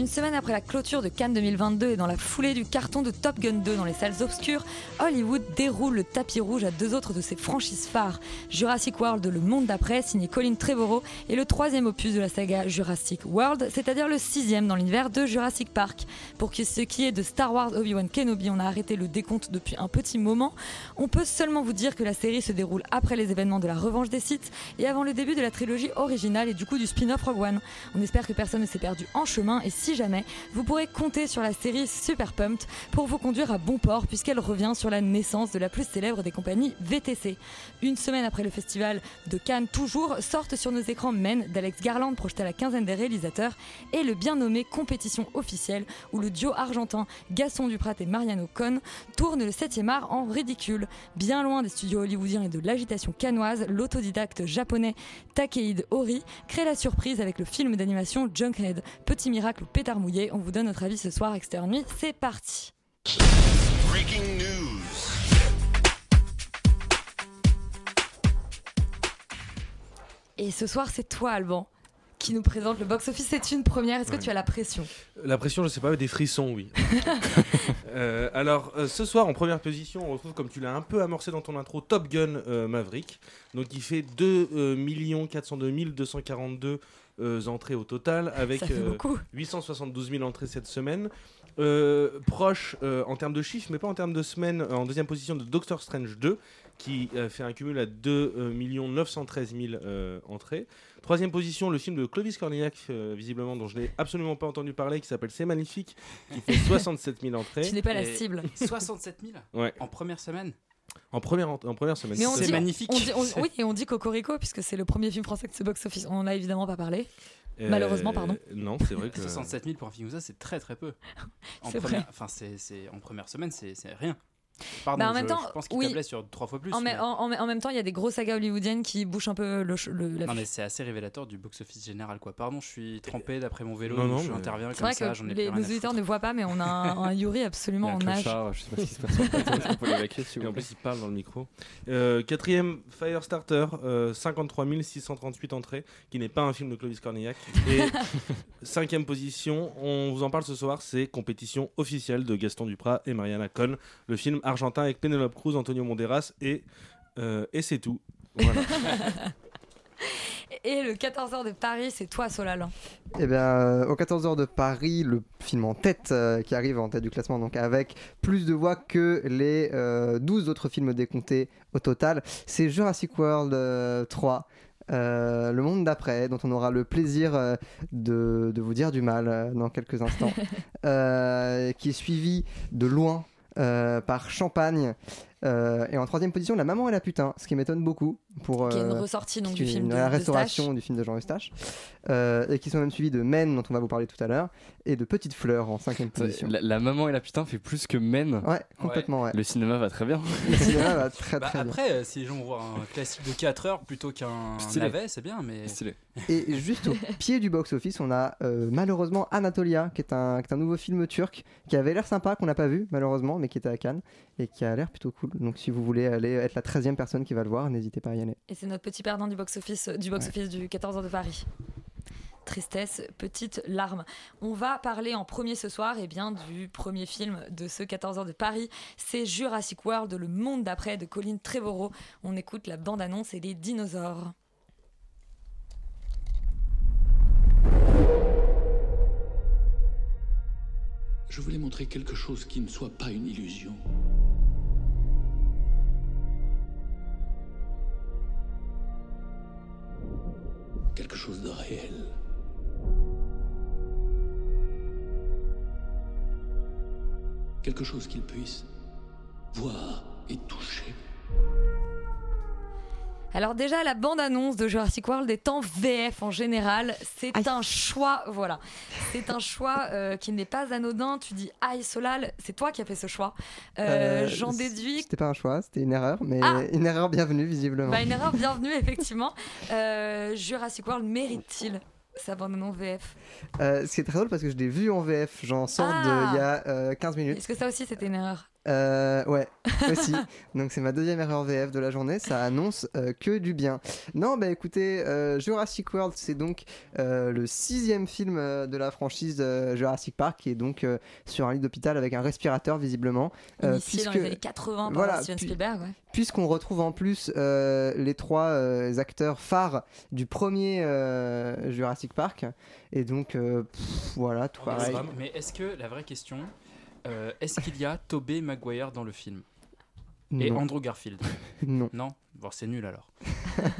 Une semaine après la clôture de Cannes 2022 et dans la foulée du carton de Top Gun 2 dans les salles obscures, Hollywood déroule le tapis rouge à deux autres de ses franchises phares. Jurassic World, le monde d'après, signé Colin Trevorrow, et le troisième opus de la saga Jurassic World, c'est-à-dire le sixième dans l'univers de Jurassic Park. Pour ce qui est de Star Wars Obi-Wan Kenobi, on a arrêté le décompte depuis un petit moment. On peut seulement vous dire que la série se déroule après les événements de la Revanche des Sith et avant le début de la trilogie originale et du coup du spin-off Rogue One. On espère que personne ne s'est perdu en chemin et si jamais, vous pourrez compter sur la série Super Pumped pour vous conduire à bon port puisqu'elle revient sur la naissance de la plus célèbre des compagnies VTC. Une semaine après le festival de Cannes, toujours, sortent sur nos écrans Men d'Alex Garland projeté à la quinzaine des réalisateurs et le bien nommé Compétition officielle où le duo argentin Gaston Duprat et Mariano Cohn tourne le 7e art en ridicule. Bien loin des studios hollywoodiens et de l'agitation canoise, l'autodidacte japonais Takehide Ori crée la surprise avec le film d'animation Junkhead. Petit miracle pétard mouillé, on vous donne notre avis ce soir, Externe Nuit, c'est parti Breaking news. Et ce soir, c'est toi, Alban, qui nous présente le box-office. C'est une première. Est-ce que Ouais. tu as la pression? La pression, je sais pas, des frissons, oui. Euh, alors, euh, ce soir, en première position, on retrouve, comme tu l'as un peu amorcé dans ton intro, Top Gun euh, Maverick. Donc, il fait 2 euh, 402 242 euh, entrées au total, avec Ça fait euh, beaucoup. 872 000 entrées cette semaine. Euh, proche euh, en termes de chiffres, mais pas en termes de semaines, euh, en deuxième position de Doctor Strange 2, qui euh, fait un cumul à 2 913 000 euh, entrées. Troisième position, le film de Clovis Cornillac, euh, visiblement, dont je n'ai absolument pas entendu parler, qui s'appelle C'est Magnifique, qui fait 67 000 entrées. Tu n'es pas la cible. 67 000 Ouais. en première semaine? En première, en, en première semaine. C'est magnifique. on dit- on- oui, et on dit Cocorico, puisque c'est le premier film français de ce box-office. On n'en a évidemment pas parlé. Euh, malheureusement, pardon. Non, c'est vrai que. 67 000 pour un film comme ça, c'est très très peu. En C'est première, vrai. c'est- en première semaine, c'est rien. Pardon, Bah, en je, même temps, je pense qu'il oui. tablait sur trois fois plus. En, mais- en- en- en même temps, il y a des grosses sagas hollywoodiennes qui bouchent un peu le, la Non mais c'est assez révélateur du box-office général quoi. Pardon, je suis trempé d'après mon vélo, Non, non, je mais- interviens C'est comme vrai ça, j'en ai les, nos auditeurs ne voient pas, mais on a un, un Yuri absolument en âge. je sais pas ce qui se passe peut l'évacuer en plus, il parle dans le micro. Euh, quatrième, Firestarter, euh, 53 638 entrées, qui n'est pas un film de Clovis Cornillac. Et cinquième position, on vous en parle ce soir, c'est compétition officielle de Gaston Duprat et Mariana Cohn, le film argentin avec Penelope Cruz, Antonio Banderas et, euh, et c'est tout. Voilà. Et le 14h de Paris, c'est toi, Solal. Eh bien, euh, au 14h de Paris, le film en tête euh, qui arrive en tête du classement, donc avec plus de voix que les euh, 12 autres films décomptés au total, c'est Jurassic World euh, 3. euh, le monde d'après, dont on aura le plaisir euh, de, de vous dire du mal euh, dans quelques instants, euh, qui est suivi de loin par Champagne, euh, et en troisième position, La Maman et la Putain, ce qui m'étonne beaucoup pour Qui est une euh, ressortie donc, du film une- de, la restauration du film de Jean Eustache, euh, et qui sont même suivis de Men, dont on va vous parler tout à l'heure, et de Petite Fleur en cinquième position. La, la maman et la putain fait plus que Men. Ouais, complètement, ouais. Le cinéma va très bien. Le cinéma va très Bah, très bien. après, si les gens vont voir un classique de 4 heures plutôt qu'un Stylé. navet, c'est bien, mais. Stylé. Et juste au pied du box-office, on a euh, malheureusement Anatolia, qui est, un, qui est un nouveau film turc, qui avait l'air sympa, qu'on n'a pas vu malheureusement, mais qui était à Cannes, et qui a l'air plutôt cool. Donc si vous voulez aller être la 13e personne qui va le voir, n'hésitez pas à y aller. Et c'est notre petit perdant du box-office du, box -office du 14h de Paris. Tristesse, petite larme. On va parler en premier ce soir et bien, du premier film de ce 14h de Paris. C'est Jurassic World, le monde d'après de Colin Trevorrow. On écoute la bande-annonce et les dinosaures. Je voulais montrer quelque chose qui ne soit pas une illusion. Quelque chose de réel. Quelque chose qu'il puisse voir et toucher. Alors déjà, la bande-annonce de Jurassic World est en VF en général. C'est un choix, voilà. C'est un choix euh, qui n'est pas anodin. Tu dis, aïe Solal, c'est toi qui as fait ce choix. Euh, Euh, J'en déduis C'était pas un choix, c'était une erreur, mais Ah une erreur bienvenue visiblement. Bah, une erreur bienvenue, effectivement. Jurassic World mérite-t-il sa bande-annonce VF Euh, ce qui est très drôle parce que je l'ai vu en VF, j'en sors Ah. de il y a euh, 15 minutes. Est-ce que ça aussi c'était une erreur? Euh, ouais, aussi. Donc c'est ma deuxième erreur VF de la journée. Ça annonce euh, que du bien. Non, bah écoutez, euh, Jurassic World, c'est donc euh, le sixième film euh, de la franchise euh, Jurassic Park, qui est donc euh, sur un lit d'hôpital avec un respirateur visiblement. Euh, Initié dans les années 80 par voilà, Steven Spielberg, ouais. Puisqu'on retrouve en plus euh, les trois euh, acteurs phares du premier euh, Jurassic Park, et donc euh, pff, voilà, tout pareil. Mais est-ce que la vraie question, euh, est-ce qu'il y a Tobey Maguire dans le film Et Non. Andrew Garfield Non. Non Bon, c'est nul alors.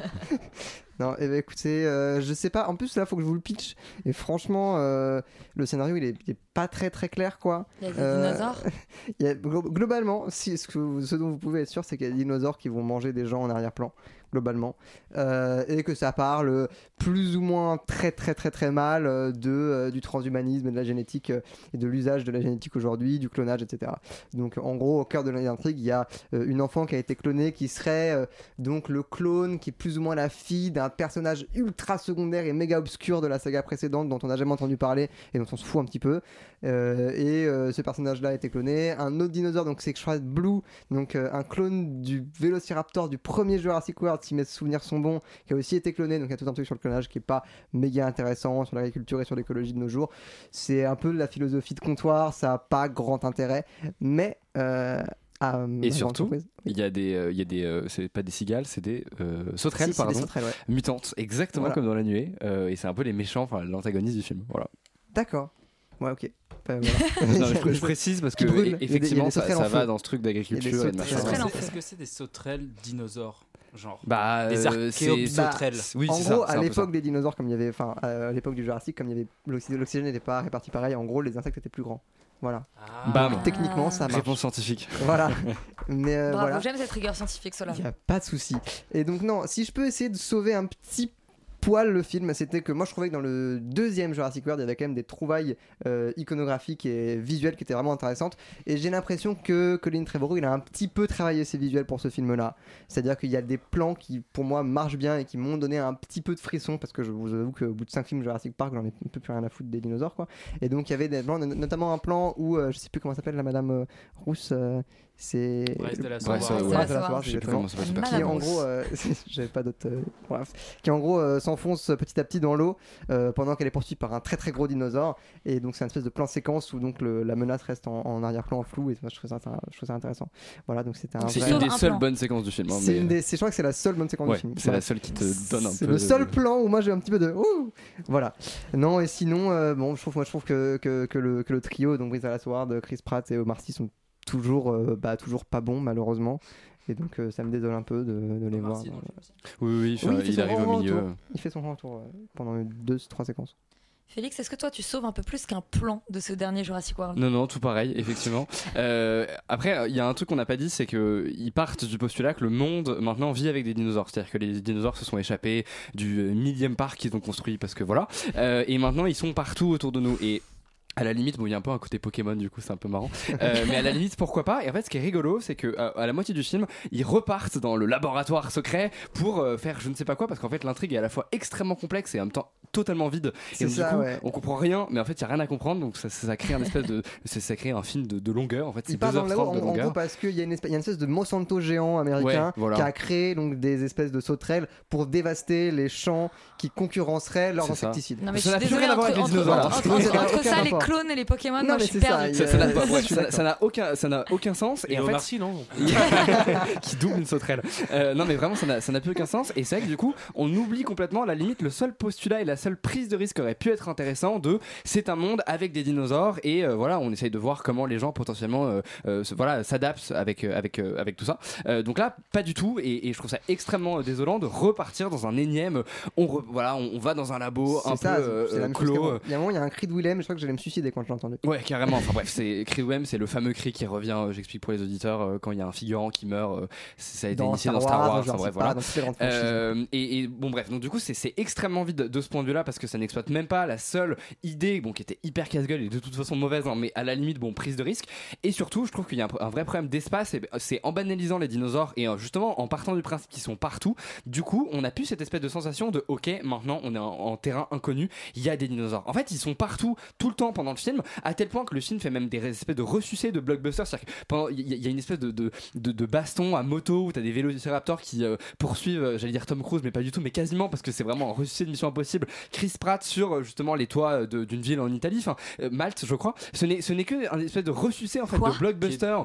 Non, eh ben, écoutez, euh, je sais pas. En plus, là, faut que je vous le pitch. Et franchement, euh, le scénario, il est, il est pas très très clair, quoi. Il y a des Euh, dinosaures il y a- glo- Globalement, si, ce, que ce dont vous pouvez être sûr, c'est qu'il y a des dinosaures qui vont manger des gens en arrière-plan, globalement. Euh, et que ça parle plus ou moins très très très très mal euh, de, euh, du transhumanisme et de la génétique et de l'usage de la génétique aujourd'hui, du clonage, etc. Donc, en gros, au cœur de l'intrigue, il y a une enfant qui a été clonée qui serait donc le clone qui est plus ou moins la fille d'un personnage ultra secondaire et méga obscur de la saga précédente dont on n'a jamais entendu parler et dont on se fout un petit peu. Euh, et euh, ce personnage-là a été cloné. Un autre dinosaure, donc c'est Shred Blue, donc euh, un clone du Vélociraptor du premier Jurassic World, si mes souvenirs sont bons, qui a aussi été cloné. Donc il y a tout un truc sur le clonage qui est pas méga intéressant sur l'agriculture et sur l'écologie de nos jours. C'est un peu de la philosophie de comptoir, ça a pas grand intérêt, mais euh, ma Et surtout, il y a des, euh, il y a des, euh, c'est pas des cigales, c'est des euh, sauterelles, Si, des pardon, sauterelles, ouais. mutantes, exactement Voilà. comme dans la nuée. et c'est un peu les méchants, enfin l'antagoniste du film. Voilà. D'accord. Ouais, ok. Enfin, voilà. Non, je, pr- je précise parce que effectivement, des ça, ça va dans ce truc d'agriculture des et de sauterelles. machin. Est-ce que- c'est des sauterelles dinosaures Genre Bah, des euh, c'est- archéopsauterelles Bah, oui, en c'est gros, ça, à l'époque des dinosaures, comme il y avait, enfin, à l'époque du Jurassique, comme il y avait l'oxy- l'oxygène n'était pas réparti pareil, en gros, les insectes étaient plus grands. Voilà. Bam. Techniquement, ça marche. Réponse scientifique. Voilà. Mais euh, Bravo, voilà. j'aime cette rigueur scientifique, cela. Il n'y a pas de souci. Et donc, non, si je peux essayer de sauver un petit poil le film, c'était que moi je trouvais que dans le deuxième Jurassic World, il y avait quand même des trouvailles euh, iconographiques et visuelles qui étaient vraiment intéressantes. Et j'ai l'impression que Colin Trevorrow, il a un petit peu travaillé ses visuels pour ce film-là. C'est-à-dire qu'il y a des plans qui, pour moi, marchent bien et qui m'ont donné un petit peu de frisson parce que je vous avoue qu'au bout de 5 films Jurassic Park, j'en ai un peu plus rien à foutre des dinosaures, quoi. Et donc il y avait des plans, no- notamment un plan où, euh, je sais plus comment s'appelle la madame euh, rousse, euh, c'est. Comment s'appelle ce Qui en gros, euh, j'avais pas d'autres. euh, bref. Qui en gros euh, s'enfonce petit à petit dans l'eau euh, pendant qu'elle est poursuivie par un très très gros dinosaure. Et donc c'est une espèce de plan séquence où donc le- la menace reste en, en arrière-plan en flou. Et moi, je trouve ça, je trouve ça intéressant. Voilà, donc c'était un. C'est vrai- une des un seules plan. bonnes séquences du film. hein, C'est mais- une des, c'est- je crois que c'est la seule bonne séquence Ouais, du film. c'est Voilà. la seule qui te donne un peu. C'est le seul de- plan où moi j'ai un petit peu de ouh voilà. Non et sinon euh, bon je trouve moi je trouve que, que, que le, que le trio donc Bryce Dallas Howard, Chris Pratt et Omar Sy sont toujours euh, bah, toujours pas bons malheureusement et donc euh, ça me désole un peu de, de les voir. Le euh, Oui, oui, enfin, Oui, il fait il son arrive grand au milieu. retour. Il fait son grand tour pendant deux trois séquences. Félix, est-ce que toi tu sauves un peu plus qu'un plan de ce dernier Jurassic World? Non, non, tout pareil, effectivement. Euh, après, il y a un truc qu'on n'a pas dit, c'est qu'ils partent du postulat que le monde maintenant vit avec des dinosaures. C'est-à-dire que les dinosaures se sont échappés du millième parc qu'ils ont construit parce que voilà. Euh, et maintenant, ils sont partout autour de nous. Et à la limite, bon, il y a un peu un côté Pokémon, du coup, c'est un peu marrant. Euh, mais à la limite, pourquoi pas? Et en fait, ce qui est rigolo, c'est que à, à la moitié du film, ils repartent dans le laboratoire secret pour euh, faire je ne sais pas quoi, parce qu'en fait, l'intrigue est à la fois extrêmement complexe et en même temps totalement vide. C'est Et donc, ça, du coup, ouais. on comprend rien, mais en fait, il y a rien à comprendre, donc ça, ça, ça crée un espèce de, ça, ça crée un film de, de longueur. En fait, Il c'est part dans 2h30 le de en, gros parce qu'il y, a une espèce- il y a une espèce de Monsanto géant américain Ouais, voilà. qui a créé donc des espèces de sauterelles pour dévaster les champs qui concurrenceraient leurs insecticides. Non mais Ça je n'a suis plus rien à voir entre, avec les dinosaures. entre- ça les clones et les Pokémon, Non, moi mais je suis c'est ça, perdue. n'a aucun, ça n'a aucun sens. Et en Omar fait, Sy, non qui double une sauterelle. Euh, non, mais vraiment, ça n'a, ça n'a plus aucun sens. Et c'est vrai que du coup, on oublie complètement, la limite, le seul postulat et la, seule prise de risque aurait pu être intéressant de c'est un monde avec des dinosaures et euh, voilà on essaye de voir comment les gens potentiellement euh, euh, se- voilà s'adaptent avec avec avec tout ça donc là pas du tout et, et je trouve ça extrêmement désolant de repartir dans un énième on re- voilà on, on va dans un labo un ça, peu clos. Il y a un moment, il y a un cri de Willem, je crois que j'allais me suicider quand je l'ai entendu. Ouais, carrément. Enfin bref, c'est cri Wem, c'est le fameux cri qui revient. J'explique pour les auditeurs quand il y a un figurant qui meurt. ça a été Dans initié Star dans Star Wars, enfin, bref, voilà. Et, et bon bref, donc du coup c'est extrêmement vide de ce point de vue-là parce que ça n'exploite même pas la seule idée, bon qui était hyper casse-gueule et de toute façon mauvaise, hein, mais à la limite bon prise de risque. Et surtout, je trouve qu'il y a un, vrai problème d'espace. C'est en banalisant les dinosaures et justement en partant du principe qu'ils sont partout. Du coup, on a plus cette espèce de sensation de ok, maintenant on est en, terrain inconnu, il y a des dinosaures. En fait, ils sont partout tout le temps pendant le film, à tel point que le film fait même des espèces de ressucés de blockbusters. C'est-à-dire il y, y a une espèce de, baston à moto où t'as des vélociraptors qui euh, poursuivent, euh, j'allais dire Tom Cruise, mais pas du tout, mais quasiment parce que c'est vraiment un de Mission Impossible. Chris Pratt sur euh, justement les toits euh, d'une ville en Italie, enfin euh, Malte, je crois. Ce n'est ce n'est que un espèce de ressucé en fait Quoi? de blockbuster.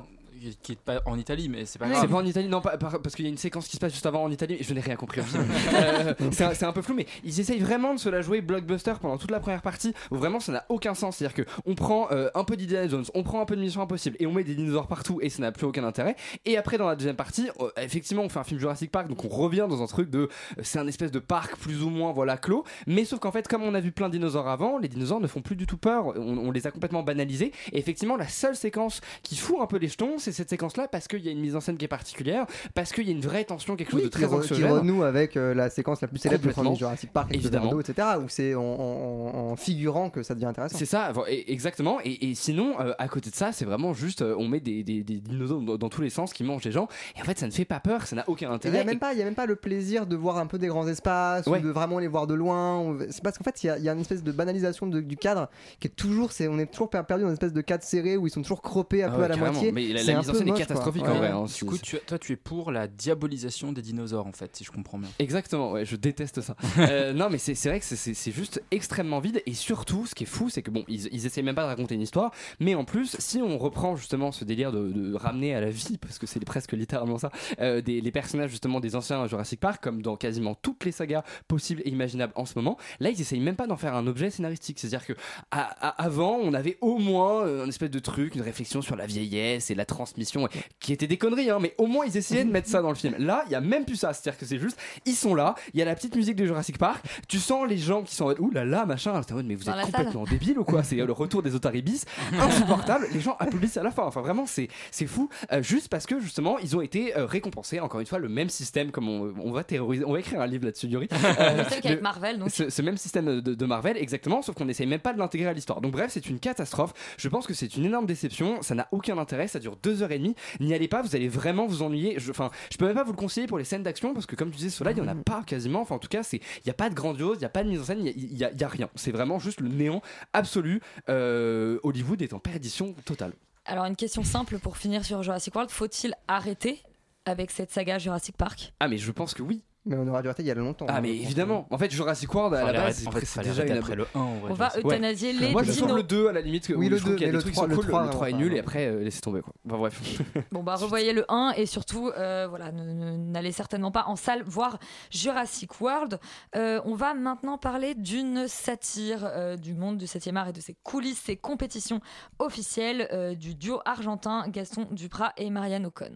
Qui, est pas en Italie, mais c'est pas C'est grave. pas en Italie, non, pas- parce qu'il y a une séquence qui se passe juste avant en Italie, et je n'ai rien compris au film. Euh, c'est un, c'est un peu flou, mais ils essayent vraiment de se la jouer blockbuster pendant toute la première partie, où vraiment ça n'a aucun sens. C'est-à-dire qu'on prend euh, un peu d'Indiana Jones, on prend un peu de Mission Impossible, et on met des dinosaures partout, et ça n'a plus aucun intérêt. Et après, dans la deuxième partie, euh, effectivement, on fait un film Jurassic Park, donc on revient dans un truc de. C'est un espèce de parc plus ou moins, voilà, clos. Mais sauf qu'en fait, comme on a vu plein de dinosaures avant, les dinosaures ne font plus du tout peur, on, on les a complètement banalisés. Et effectivement, la seule séquence qui fout un peu les jetons, c'est cette séquence-là, parce qu'il y a une mise en scène qui est particulière, parce qu'il y a une vraie tension, quelque chose de très re- qui anxiogène. renoue avec euh, la séquence la plus célèbre du premier Jurassic Park, Évidemment. d'eau, etc. Où c'est en, en- en figurant que ça devient intéressant. C'est ça, exactement. Et, et sinon, euh, à côté de ça, c'est vraiment juste, euh, on met des, des- des dinosaures dans, dans tous les sens qui mangent les gens. Et en fait, ça ne fait pas peur, ça n'a aucun Et Il n'y intérêt. a, a même pas le plaisir de voir un peu des grands espaces Ouais. ou de vraiment les voir de loin. ou- C'est parce qu'en fait, il y, a- il y a une espèce de banalisation de- du cadre qui est toujours. c'est- on est toujours per- perdu dans une espèce de cadre serré où ils sont toujours croppés un Ah peu ouais, à la moitié. Mais la- C'est la mise en scène est catastrophique, Ouais. en vrai, hein. Du coup, tu, toi, tu es pour la diabolisation des dinosaures, en fait, si je comprends bien. Exactement, ouais, je déteste ça. Euh, non, mais c'est c'est vrai que c'est- juste extrêmement vide. Et surtout, ce qui est fou, c'est que bon, ils, ils essayent même pas de raconter une histoire. Mais en plus, si on reprend justement ce délire de, de ramener à la vie, parce que c'est presque littéralement ça, euh, des, les personnages justement des anciens Jurassic Park, comme dans quasiment toutes les sagas possibles et imaginables en ce moment, là, ils essayent même pas d'en faire un objet scénaristique. C'est-à-dire que à- à- avant, on avait au moins euh, un espèce de truc, une réflexion sur la vieillesse et la transmission, qui était des conneries, hein, mais au moins ils essayaient de mettre ça dans le film. Là, il y a même plus ça. C'est-à-dire que c'est juste, ils sont là, il y a la petite musique de Jurassic Park, tu sens les gens qui sont en mode, ouh là là, machin, mais vous êtes complètement débiles ou quoi? C'est le retour des otaribis, insupportable. Les gens applaudissent à la fin. Enfin, vraiment, c'est c'est fou. Euh, juste parce que justement, ils ont été euh, récompensés. Encore une fois, le même système, comme on, on va terroriser, on va écrire un livre là-dessus, Yuri. Euh, le- Marvel, donc. ce, ce même système de, de Marvel, exactement, sauf qu'on essaye même pas de l'intégrer à l'histoire. Donc bref, c'est une catastrophe. Je pense que c'est une énorme déception. Ça n'a aucun intérêt. Ça dure deux heures et demie. N'y allez pas, vous allez vraiment vous ennuyer. Je- Enfin, je, peux même pas vous le conseiller pour les scènes d'action parce que comme tu disais, cela, il y en a pas quasiment. Enfin, en tout cas, c'est, il y a pas de grandiose, il y a pas de mise en scène, il y a- il y, a- il y a rien. C'est vraiment juste le néant absolu. Euh, Hollywood est en perdition totale. Alors, une question simple pour finir sur Jurassic World faut-il arrêter avec cette saga Jurassic Park? Ah, mais je pense que oui. Mais on aurait dû arrêter il y a longtemps. Ah, hein, mais évidemment. En fait, Jurassic World à la base, c'est déjà une après le 1, en vrai, On va euthanasier les Moi, je trouve dinos. le 2 à la limite. Oui, le je trouve 2, qu'il y a mais des le trucs qui 3, sont le cool. 3, Le 3 est nul et après, euh, laissez tomber quoi. Enfin, bref. Bon bah revoyez le 1 et surtout euh, voilà n'allez certainement pas en salle voir Jurassic World. Euh, on va maintenant parler d'une satire du monde du 7e art et de ses coulisses, ses compétitions officielles du duo argentin Gaston Duprat et Marianne Ocon.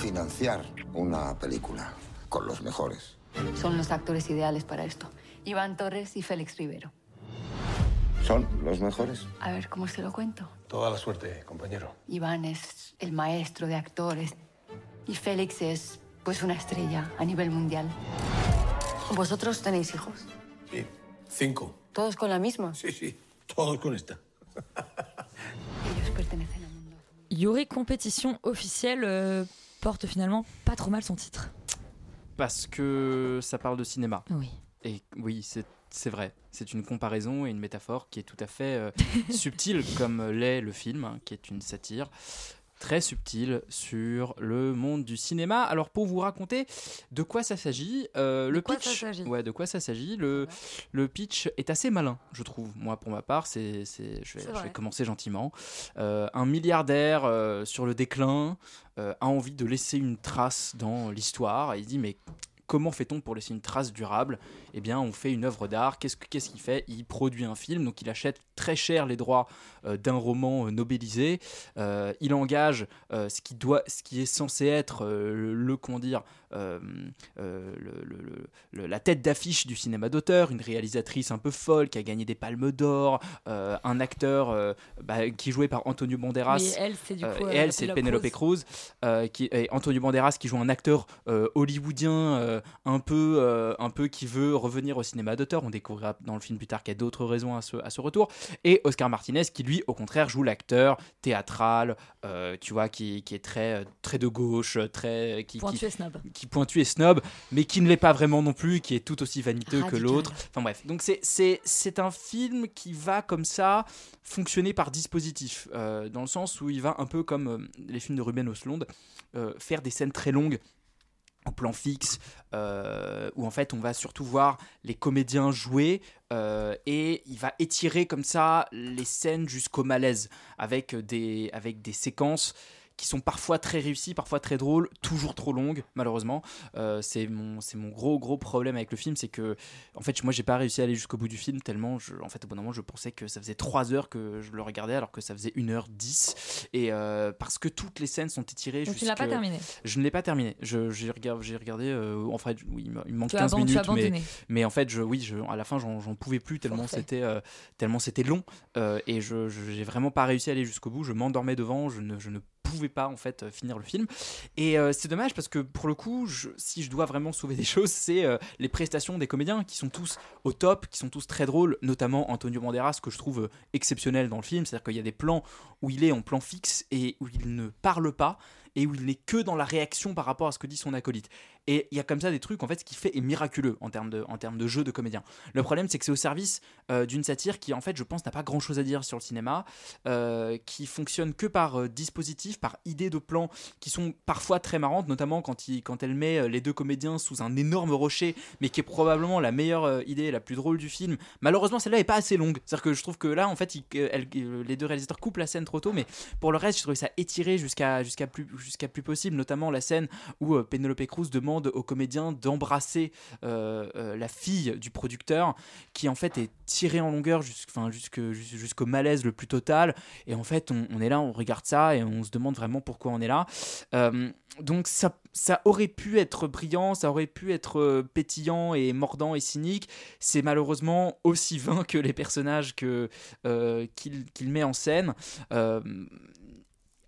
Financiar una película con los mejores. Son los actores ideales para esto. Iván Torres y Félix Rivero. ¿Son los mejores? A ver, ¿cómo se lo cuento? Toda la suerte, compañero. Iván es el maestro de actores y Félix es, pues, una estrella a nivel mundial. ¿Vosotros tenéis hijos? Sí. Cinco. ¿Todos con la misma? Sí, sí. Todos con esta. Ellos pertenecen a mundo. Yuri compétition officielle euh, porte finalement pas trop mal son titre. Parce que ça parle de cinéma. Oui. Et oui, c'est c'est vrai. C'est une comparaison et une métaphore qui est tout à fait euh, subtile, comme l'est le film, hein, qui est une satire très subtile sur le monde du cinéma. Alors pour vous raconter de quoi ça s'agit, euh, le quoi pitch, ça ouais, de quoi ça s'agit, le, le pitch est assez malin, je trouve. Moi, pour ma part, c'est, c'est, je, vais, je commencer gentiment. Euh, un milliardaire euh, sur le déclin a envie de laisser une trace dans l'histoire et il dit mais comment fait-on pour laisser une trace durable? Eh bien, on fait une œuvre d'art. Qu'est-ce que- qu'est-ce qu'il fait? Il produit un film, donc il achète très cher les droits euh, d'un roman euh, nobelisé. Euh, il engage euh, ce qui doit, ce qui est censé être le, comment dire, le- le- le- le- la tête d'affiche du cinéma d'auteur, une réalisatrice un peu folle qui a gagné des Palmes d'Or, un acteur bah, qui est joué par Antonio Banderas. Oui, elle, c'est du coup, et elle, c'est Penelope Cruz, qui et Antonio Banderas qui joue un acteur hollywoodien euh, un peu, euh, un peu qui veut revenir au cinéma d'auteur. On découvrira dans le film plus tard qu'il y a d'autres raisons à ce, à ce retour. Et Oscar Martinez qui lui, au contraire, joue l'acteur théâtral, euh, tu vois, qui, qui est très, très de gauche, très qui, Pointu qui- et snob. qui pointu et snob, mais qui ne l'est pas vraiment non plus, qui est tout aussi vaniteux que l'autre. Enfin bref, donc c'est- un film qui va comme ça fonctionner par dispositif, dans le sens où il va un peu comme les films de Ruben Östlund, euh, faire des scènes très longues plan fixe, euh, où en fait on va surtout voir les comédiens jouer euh, et il va étirer comme ça les scènes jusqu'au malaise avec des, avec des séquences qui sont parfois très réussies, parfois très drôles, toujours trop longues, malheureusement. Euh, c'est mon, c'est mon gros, gros problème avec le film, c'est que, en fait, moi, j'ai pas réussi à aller jusqu'au bout du film, tellement, je, en fait, au bout d'un moment, je pensais que ça faisait 3 heures que je le regardais, alors que ça faisait 1h10. Et euh, parce que toutes les scènes sont étirées Donc tu l'as pas terminé Je ne l'ai pas terminé. Je- J'ai regardé, j'ai regardé euh, en fait, oui, il me- manque Tu as 15 aban- tu as minutes, mais, mais en fait, je, oui, je, à la fin, j'en j'en pouvais plus tellement c'était tellement c'était long et je je- j'ai vraiment pas réussi à aller jusqu'au bout. Je m'endormais devant, je ne, je ne pouvais pas en fait euh, finir le film. Et euh, c'est dommage parce que pour le coup, si je dois vraiment sauver des choses, c'est euh, les prestations des comédiens qui sont tous au top, qui sont tous très drôles, notamment Antonio Banderas que je trouve exceptionnel dans le film. C'est-à-dire qu'il y a des plans où il est en plan fixe et où il ne parle pas et où il n'est que dans la réaction par rapport à ce que dit son acolyte. Et il y a comme ça des trucs, en fait, ce qui fait est miraculeux en termes de, en termes de jeu de comédien. Le problème, c'est que c'est au service euh, d'une satire qui, en fait, je pense, n'a pas grand-chose à dire sur le cinéma, euh, qui fonctionne que par euh, dispositif, par idée de plan, qui sont parfois très marrantes, notamment quand, il, quand elle met les deux comédiens sous un énorme rocher, mais qui est probablement la meilleure idée, la plus drôle du film. Malheureusement, celle-là est pas assez longue. C'est-à-dire que je trouve que là, en fait, les deux réalisateurs coupent la scène trop tôt, mais pour le reste, je trouvais ça étiré jusqu'à jusqu'à plus, jusqu'à plus possible, notamment la scène où euh, Penelope Cruz demande au comédien d'embrasser euh, euh, la fille du producteur, qui en fait est tirée en longueur jusqu'- enfin, jusque- jus- jusqu'au malaise le plus total. Et en fait, on, est là, on regarde ça et on se demande vraiment pourquoi on est là. Donc ça, ça aurait pu être brillant, ça aurait pu être pétillant et mordant et cynique. C'est malheureusement aussi vain que les personnages que, qu'il qu'il met en scène.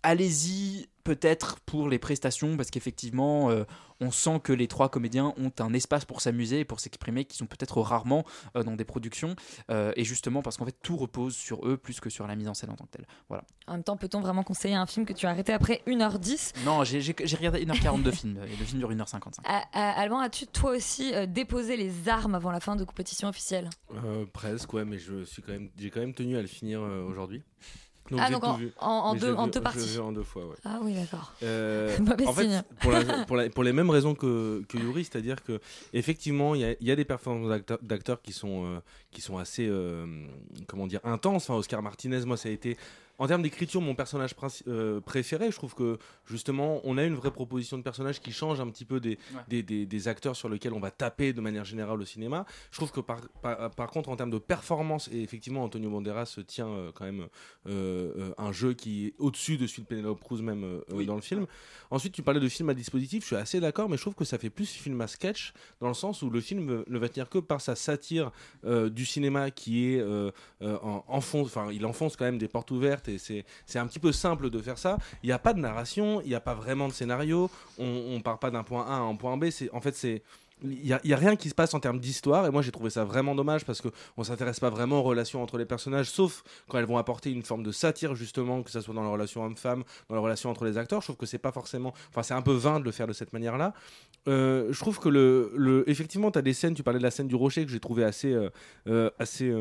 Allez-y peut-être pour les prestations parce qu'effectivement euh, on sent que les trois comédiens ont un espace pour s'amuser et pour s'exprimer qui sont peut-être rarement euh, dans des productions. Euh, et justement parce qu'en fait tout repose sur eux plus que sur la mise en scène en tant que telle. Voilà. En même temps, peut-on vraiment conseiller un film que tu as arrêté après 1h10 non j'ai j'ai- j'ai regardé 1h40 de film et le film dure 1h55 À- à- Alban, as-tu toi aussi euh, déposé les armes avant la fin de compétition officielle? Euh, presque, ouais, mais je suis quand même, j'ai quand même tenu à le finir euh, Ah, donc en- vu. en- en Mais deux- en vu- deux parties. en deux fois, ouais. Ah oui, d'accord. Euh, en fait, pour, la- pour la- pour les mêmes raisons que, que Yuri, c'est-à-dire que effectivement, il y y a des performances d'acteurs- d'acteurs qui sont euh, qui sont assez euh, comment dire intenses. Enfin, Oscar Martinez, moi, ça a été en termes d'écriture mon personnage euh, préféré. Je trouve que justement, on a une vraie proposition de personnage qui change un petit peu des, Ouais. des, des- des acteurs sur lesquels on va taper de manière générale au cinéma. Je trouve que par, par, par contre, en termes de performance, et effectivement, Antonio Banderas tient euh, quand même euh, un jeu qui est au-dessus de celui de Penelope Cruz même dans le film. Ensuite, tu parlais de film à dispositif, je suis assez d'accord, mais je trouve que ça fait plus film à sketch, dans le sens où le film ne va tenir que par sa satire du cinéma qui est en, enfonce, enfin, il enfonce quand même des portes ouvertes et c'est un petit peu simple de faire ça. Il n'y a pas de narration, il n'y a pas vraiment de scénario, on, on part pas d'un point A à un point B, en fait c'est il n'y a, rien qui se passe en termes d'histoire. Et moi j'ai trouvé ça vraiment dommage parce qu'on s'intéresse pas vraiment aux relations entre les personnages sauf quand elles vont apporter une forme de satire justement que ce soit dans la relation homme-femme dans la relation entre les acteurs. Je trouve que c'est pas forcément enfin c'est un peu vain de le faire de cette manière là Euh, je trouve que le, le effectivement tu as des scènes tu parlais de la scène du rocher que j'ai trouvé assez euh, euh, assez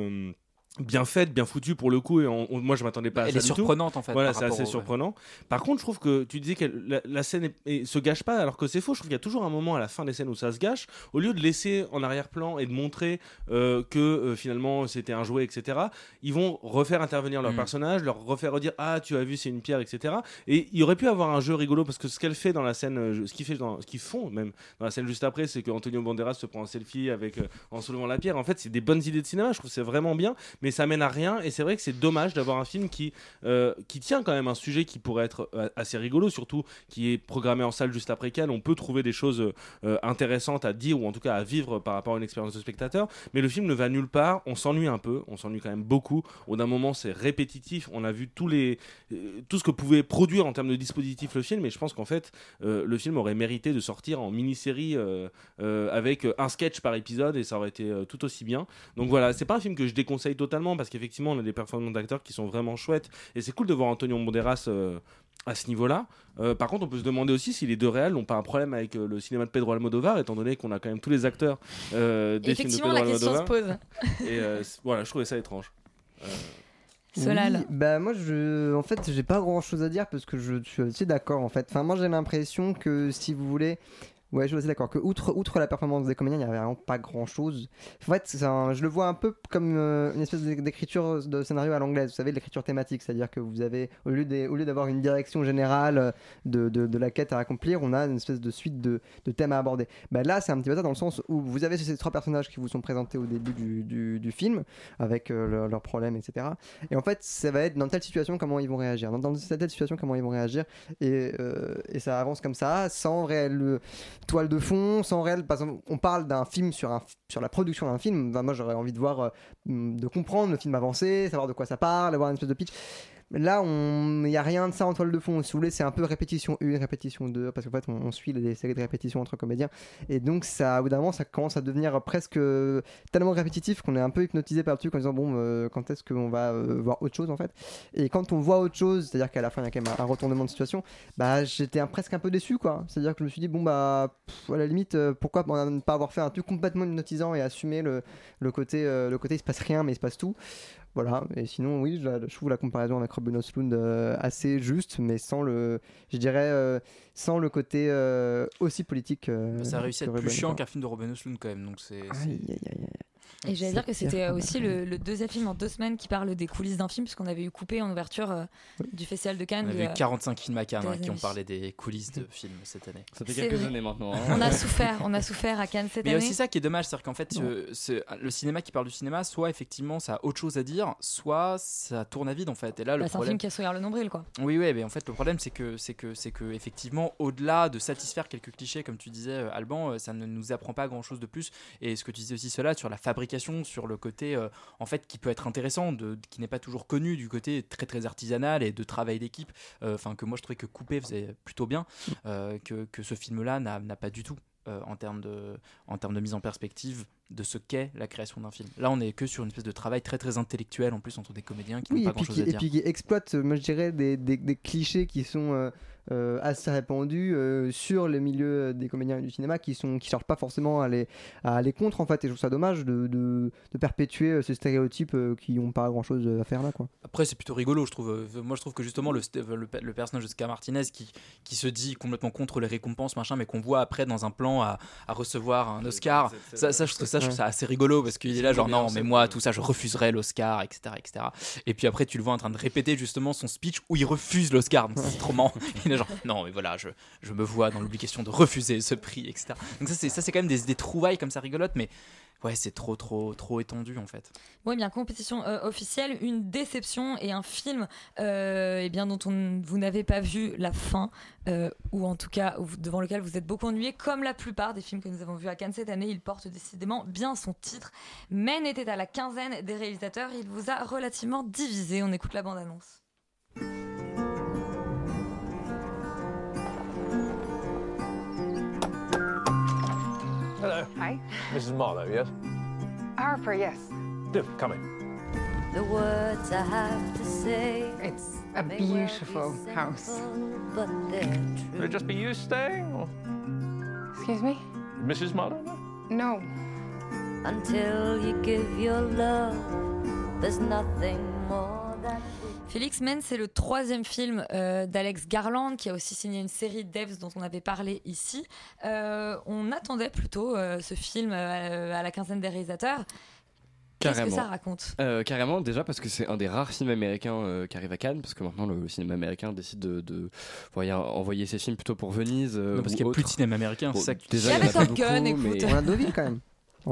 bien faite, bien foutue pour le coup. Et on- on- moi, je m'attendais pas à Elle ça est du tout. surprenante, en fait, Voilà, c'est assez au- surprenant. Par contre, je trouve que tu disais que la, la scène est- se gâche pas, alors que c'est faux. Je trouve qu'il y a toujours un moment à la fin des scènes où ça se gâche. Au lieu de laisser en arrière-plan et de montrer euh, que euh, finalement c'était un jouet, etc. Ils vont refaire intervenir leur Mm. personnage, leur refaire redire ah tu as vu c'est une pierre, etc. Et il aurait pu avoir un jeu rigolo parce que ce qu'elle fait dans la scène, euh, ce qu'ils fait dans, ce qu'ils font même dans la scène juste après, c'est que Antonio Banderas se prend un selfie avec euh, en soulevant la pierre. En fait, c'est des bonnes idées de cinéma. Je trouve c'est vraiment bien, mais ça mène à rien. Et c'est vrai que c'est dommage d'avoir un film qui euh, qui tient quand même un sujet qui pourrait être euh, assez rigolo, surtout qui est programmé en salle juste après Cannes. On peut trouver des choses euh, intéressantes à dire ou en tout cas à vivre par rapport à une expérience de spectateur. Mais le film ne va nulle part. On s'ennuie un peu. On s'ennuie quand même beaucoup. Au d'un moment, c'est répétitif. On a vu tous les tout ce que pouvait produire en termes de dispositif le film. Et je pense qu'en fait, le film aurait mérité de sortir en mini-série avec un sketch par épisode et ça aurait été tout aussi bien. Donc voilà, c'est pas un film que je déconseille totalement parce qu'effectivement, on a des performances d'acteurs qui sont vraiment chouettes et c'est cool de voir Antonio Banderas euh, à ce niveau-là. Euh, par contre, on peut se demander aussi si les deux réels n'ont pas un problème avec euh, le cinéma de Pedro Almodovar, étant donné qu'on a quand même tous les acteurs euh, des films de Effectivement, Pedro la question se Almodovar. pose. Et euh, voilà, je trouvais ça étrange. Euh, Solal. Oui, bah moi je en fait j'ai pas grand chose à dire parce que je suis assez d'accord en fait. Enfin moi j'ai l'impression que si vous voulez Ouais, je suis d'accord. Que outre, la performance des comédiens, il n'y avait vraiment pas grand chose. En fait, je le vois un peu comme euh, une espèce d'écriture de scénario à l'anglaise. Vous savez, l'écriture thématique. C'est-à-dire que vous avez, au lieu d'avoir une direction générale euh, de, la quête à accomplir, on a une espèce de suite de, thèmes à aborder. Bah, là, c'est un petit peu ça dans le sens où vous avez ces trois personnages qui vous sont présentés au début du, film, avec euh, leur- leurs problèmes, etc. Et en fait, ça va être dans telle situation comment ils vont réagir. Dans, dans telle situation comment ils vont réagir. Et, et ça avance comme ça, sans euh, toile de fond, sans réel. Par exemple, on parle d'un film sur, un, sur la production d'un film. Moi, j'aurais envie de voir, euh, de comprendre le film avancer, savoir de quoi ça parle, avoir une espèce de pitch. Là, il n'y a rien de ça en toile de fond. Si vous voulez, c'est un peu répétition 1, répétition 2, parce qu'en fait, on, suit les séries de répétitions entre comédiens. Et donc, ça, au bout d'un moment, ça commence à devenir presque tellement répétitif qu'on est un peu hypnotisé par le truc en disant, bon, euh, quand est-ce qu'on va euh, voir autre chose en fait? Et quand on voit autre chose, c'est-à-dire qu'à la fin, il y a quand même un, retournement de situation, bah, j'étais presque un peu déçu, quoi. C'est-à-dire que je me suis dit, bon, bah, à la limite, euh, pourquoi ne pas avoir fait un truc complètement hypnotisant et assumer le, côté, euh, le se passe rien, mais il se passe tout. Voilà, et sinon, oui, je, je trouve la comparaison avec Robin Oslund euh, assez juste, mais sans le, je dirais, euh, sans le côté euh, aussi politique. Ça a réussi à être plus chiant qu'un film de Robin Oslund quand même. Donc c'est. aïe, aïe, aïe. Et j'allais dire que C'est c'était euh, aussi le, le deuxième film en deux semaines qui parle des coulisses d'un film, puisqu'on avait eu coupé en ouverture euh, du Festival de Cannes. On avait de- eu 45 films à Cannes hein, qui ont parlé des coulisses de films cette année. Ça fait C'est quelques vrai. années maintenant. hein. On a souffert, on a souffert à Cannes cette Mais année. aussi ça qui est dommage, c'est-à-dire qu'en fait, ce- le cinéma qui parle du cinéma, soit effectivement ça a autre chose à dire, soit ça tourne à vide en fait. Et là, le Bah, c'est un film qui a regarde le nombril, quoi. Oui, oui, mais en fait, le problème, c'est que, c'est que, c'est que, effectivement, au-delà de satisfaire quelques clichés, comme tu disais, euh, Alban, euh, ça ne nous apprend pas grand-chose de plus. Et ce que tu disais aussi, cela, sur la fabrication, sur le côté, euh, en fait, qui peut être intéressant, de, qui n'est pas toujours connu, du côté très, très artisanal et de travail d'équipe, euh, enfin, que moi, je trouvais que Coupé faisait plutôt bien, euh, que, ce film-là n'a, n'a pas du tout. en termes de en termes de mise en perspective de ce qu'est la création d'un film. Là, on est que sur une espèce de travail très très intellectuel en plus entre des comédiens qui Oui, n'ont et pas puis, grand chose qui, à et dire. puis qui exploite, euh, moi je dirais, des, des- des clichés qui sont euh, euh, assez répandus euh, sur le milieu des comédiens et du cinéma qui sont qui cherchent pas forcément à les, à aller contre en fait. Et je trouve ça dommage de, de, de perpétuer ces stéréotypes euh, qui n'ont pas grand chose à faire là. Quoi. Après, c'est plutôt rigolo, je trouve. Moi, je trouve que justement, le, le, le personnage de Scar Martinez qui, qui se dit complètement contre les récompenses, machin, mais qu'on voit après dans un plan à, à recevoir un Oscar, ça, ça, je trouve ça, je trouve ça assez rigolo parce qu'il est là, genre, non, mais moi, tout ça, je refuserais l'Oscar, etc., etc. Et puis après, tu le vois en train de répéter justement son speech où il refuse l'Oscar. Donc, c'est trop marrant. Il est genre, non, mais voilà, je, je me vois dans l'obligation de refuser ce prix, etc. Donc, ça, c'est, ça, c'est quand même des, des trouvailles comme ça rigolotes, mais ouais, c'est trop, trop, trop étendu en fait. Oui, bien compétition euh, officielle, une déception et un film euh, eh bien, dont on, vous n'avez pas vu la fin, euh, ou en tout cas devant lequel vous êtes beaucoup ennuyé, comme la plupart des films que nous avons vus à Cannes cette année. Il porte décidément bien son titre. Men était à la quinzaine des réalisateurs. Il vous a relativement divisé. On écoute la bande-annonce. Hello. Hi. Mrs. Marlowe, yes? Harper, yes. Do, come in. The words I have to say. It's a beautiful house. But they're Will it just be you staying, or Excuse me? Mrs. Marlowe? no? No. Until you give your love There's nothing more that Félix Men, c'est le troisième film euh, d'Alex Garland qui a aussi signé une série Devs dont on avait parlé ici. Euh, on attendait plutôt euh, ce film euh, à la quinzaine des réalisateurs. Qu'est-ce que ça raconte? Euh, carrément, déjà parce que c'est un des rares films américains euh, qui arrive à Cannes, parce que maintenant le cinéma américain décide de, de voyez, envoyer ses films plutôt pour Venise. euh, Non, parce qu'il y a plus de cinéma américain, c'est ça que tu déjà, dis. il y en Il y a avait pas Top Gun, beaucoup, écoute. mais- On a Deauville quand même.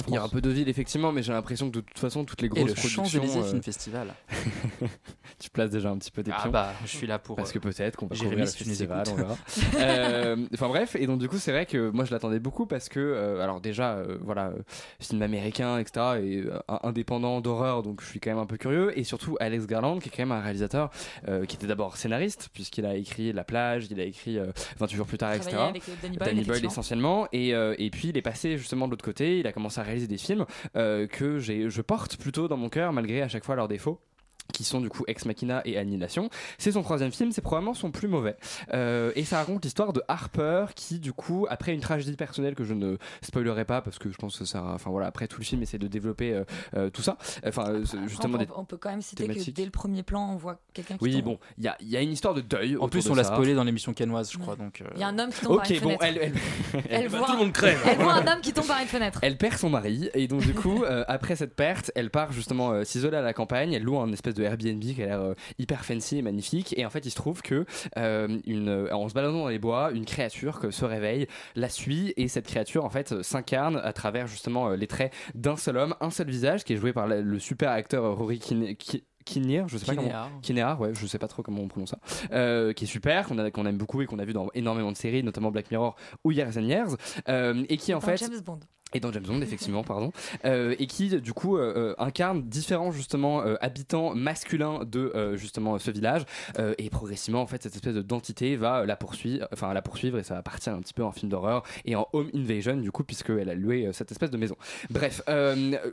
Il y a un France. peu de ville effectivement, mais j'ai l'impression que de toute façon toutes les grosses Et le productions. Champs-Élysées euh, Film Festival. tu places déjà un petit peu tes Ah pions. bah, je suis là pour, Parce que euh, peut-être qu'on va Jérémy, couvrir le festival, on verra. Euh, Enfin bref, et donc du coup c'est vrai que moi je l'attendais beaucoup parce que euh, alors déjà euh, voilà euh, film américain etc et euh, indépendant d'horreur donc je suis quand même un peu curieux et surtout Alex Garland qui est quand même un réalisateur euh, qui était d'abord scénariste puisqu'il a écrit La plage, il a écrit euh, 28 jours plus tard etc. Euh, Danny Boyle, essentiellement et, euh, et puis il est passé justement de l'autre côté, il a commencé à réaliser des films euh, que je porte plutôt dans mon cœur malgré à chaque fois leurs défauts qui sont du coup Ex Machina et Annihilation. C'est son troisième film, c'est probablement son plus mauvais. Euh, et ça raconte l'histoire de Harper qui du coup, après une tragédie personnelle que je ne spoilerai pas parce que je pense que ça, enfin voilà, après tout le film essaie de développer euh, euh, tout ça. Enfin euh, justement on, peut- on peut quand même citer que dès le premier plan, on voit quelqu'un qui Oui, tombe. bon, il y a, il y a une histoire de deuil. En plus, on l'a spoilé dans l'émission canoise, je crois. Donc, euh, Il y a un homme qui tombe par une bon, fenêtre. elle, elle, Elle bah, voit- tout le monde crève. Elle voit un homme qui tombe par une fenêtre. Elle perd son mari et donc du coup euh, après cette perte elle part justement euh, s'isoler à la campagne elle loue un espèce de Airbnb qui a l'air euh, hyper fancy et magnifique et en fait il se trouve que euh, une, euh, en se baladant dans les bois une créature que se réveille la suit et cette créature en fait s'incarne à travers justement les traits d'un seul homme un seul visage qui est joué par le super acteur Rory Kin- Ki- Kinnear, je sais pas Kinnear. comment. Kinnear, ouais, je sais pas trop comment on prononce ça. Euh, qui est super, qu'on aime beaucoup et qu'on a vu dans énormément de séries, notamment Black Mirror ou Years and Years, euh, et qui en Dans fait James Bond. Et dans James Bond effectivement pardon. Euh, et qui du coup euh, euh, incarne différents justement euh, habitants masculins de justement ce village. Et progressivement en fait cette espèce de d'entité va la poursuivre enfin la poursuivre et ça va partir un petit peu en film d'horreur et en home invasion du coup puisqu'elle a loué cette espèce de maison. Bref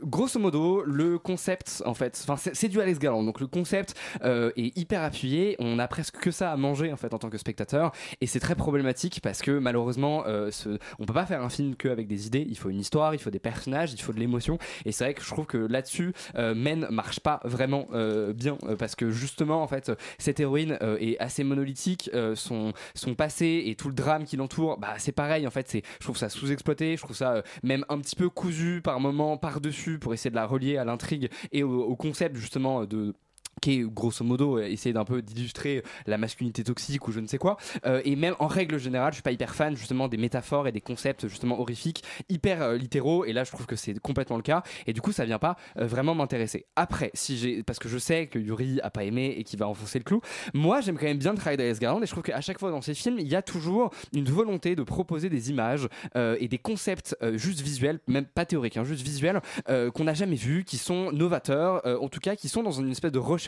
grosso modo le concept en fait enfin c'est du Alex Garland. Donc le concept est hyper appuyé. On a presque que ça à manger en fait en tant que spectateur. Et c'est très problématique parce que malheureusement ce- on peut pas faire un film qu'avec des idées. Il faut une il faut des personnages il faut de l'émotion. Et c'est vrai que je trouve que là-dessus euh, Men marche pas vraiment euh, bien euh, parce que justement en fait cette héroïne est assez monolithique son passé et tout le drame qui l'entoure bah c'est pareil en fait je trouve ça sous-exploité je trouve ça même un petit peu cousu par moment par dessus pour essayer de la relier à l'intrigue et au concept justement de qui est grosso modo euh, essayer d'un peu d'illustrer la masculinité toxique ou je ne sais quoi. Euh, et même en règle générale je suis pas hyper fan justement des métaphores et des concepts justement horrifiques hyper euh, littéraux. Et là je trouve que c'est complètement le cas. Et du coup ça vient pas euh, vraiment m'intéresser. Après si j'ai parce que je sais que Yuri a pas aimé et qu'il va enfoncer le clou moi j'aime quand même bien le travail d'Alice Garland et je trouve qu'à chaque fois dans ces films il y a toujours une volonté de proposer des images euh, et des concepts euh, juste visuels même pas théoriques hein, juste visuels euh, qu'on n'a jamais vus qui sont novateurs euh, en tout cas qui sont dans une espèce de recherche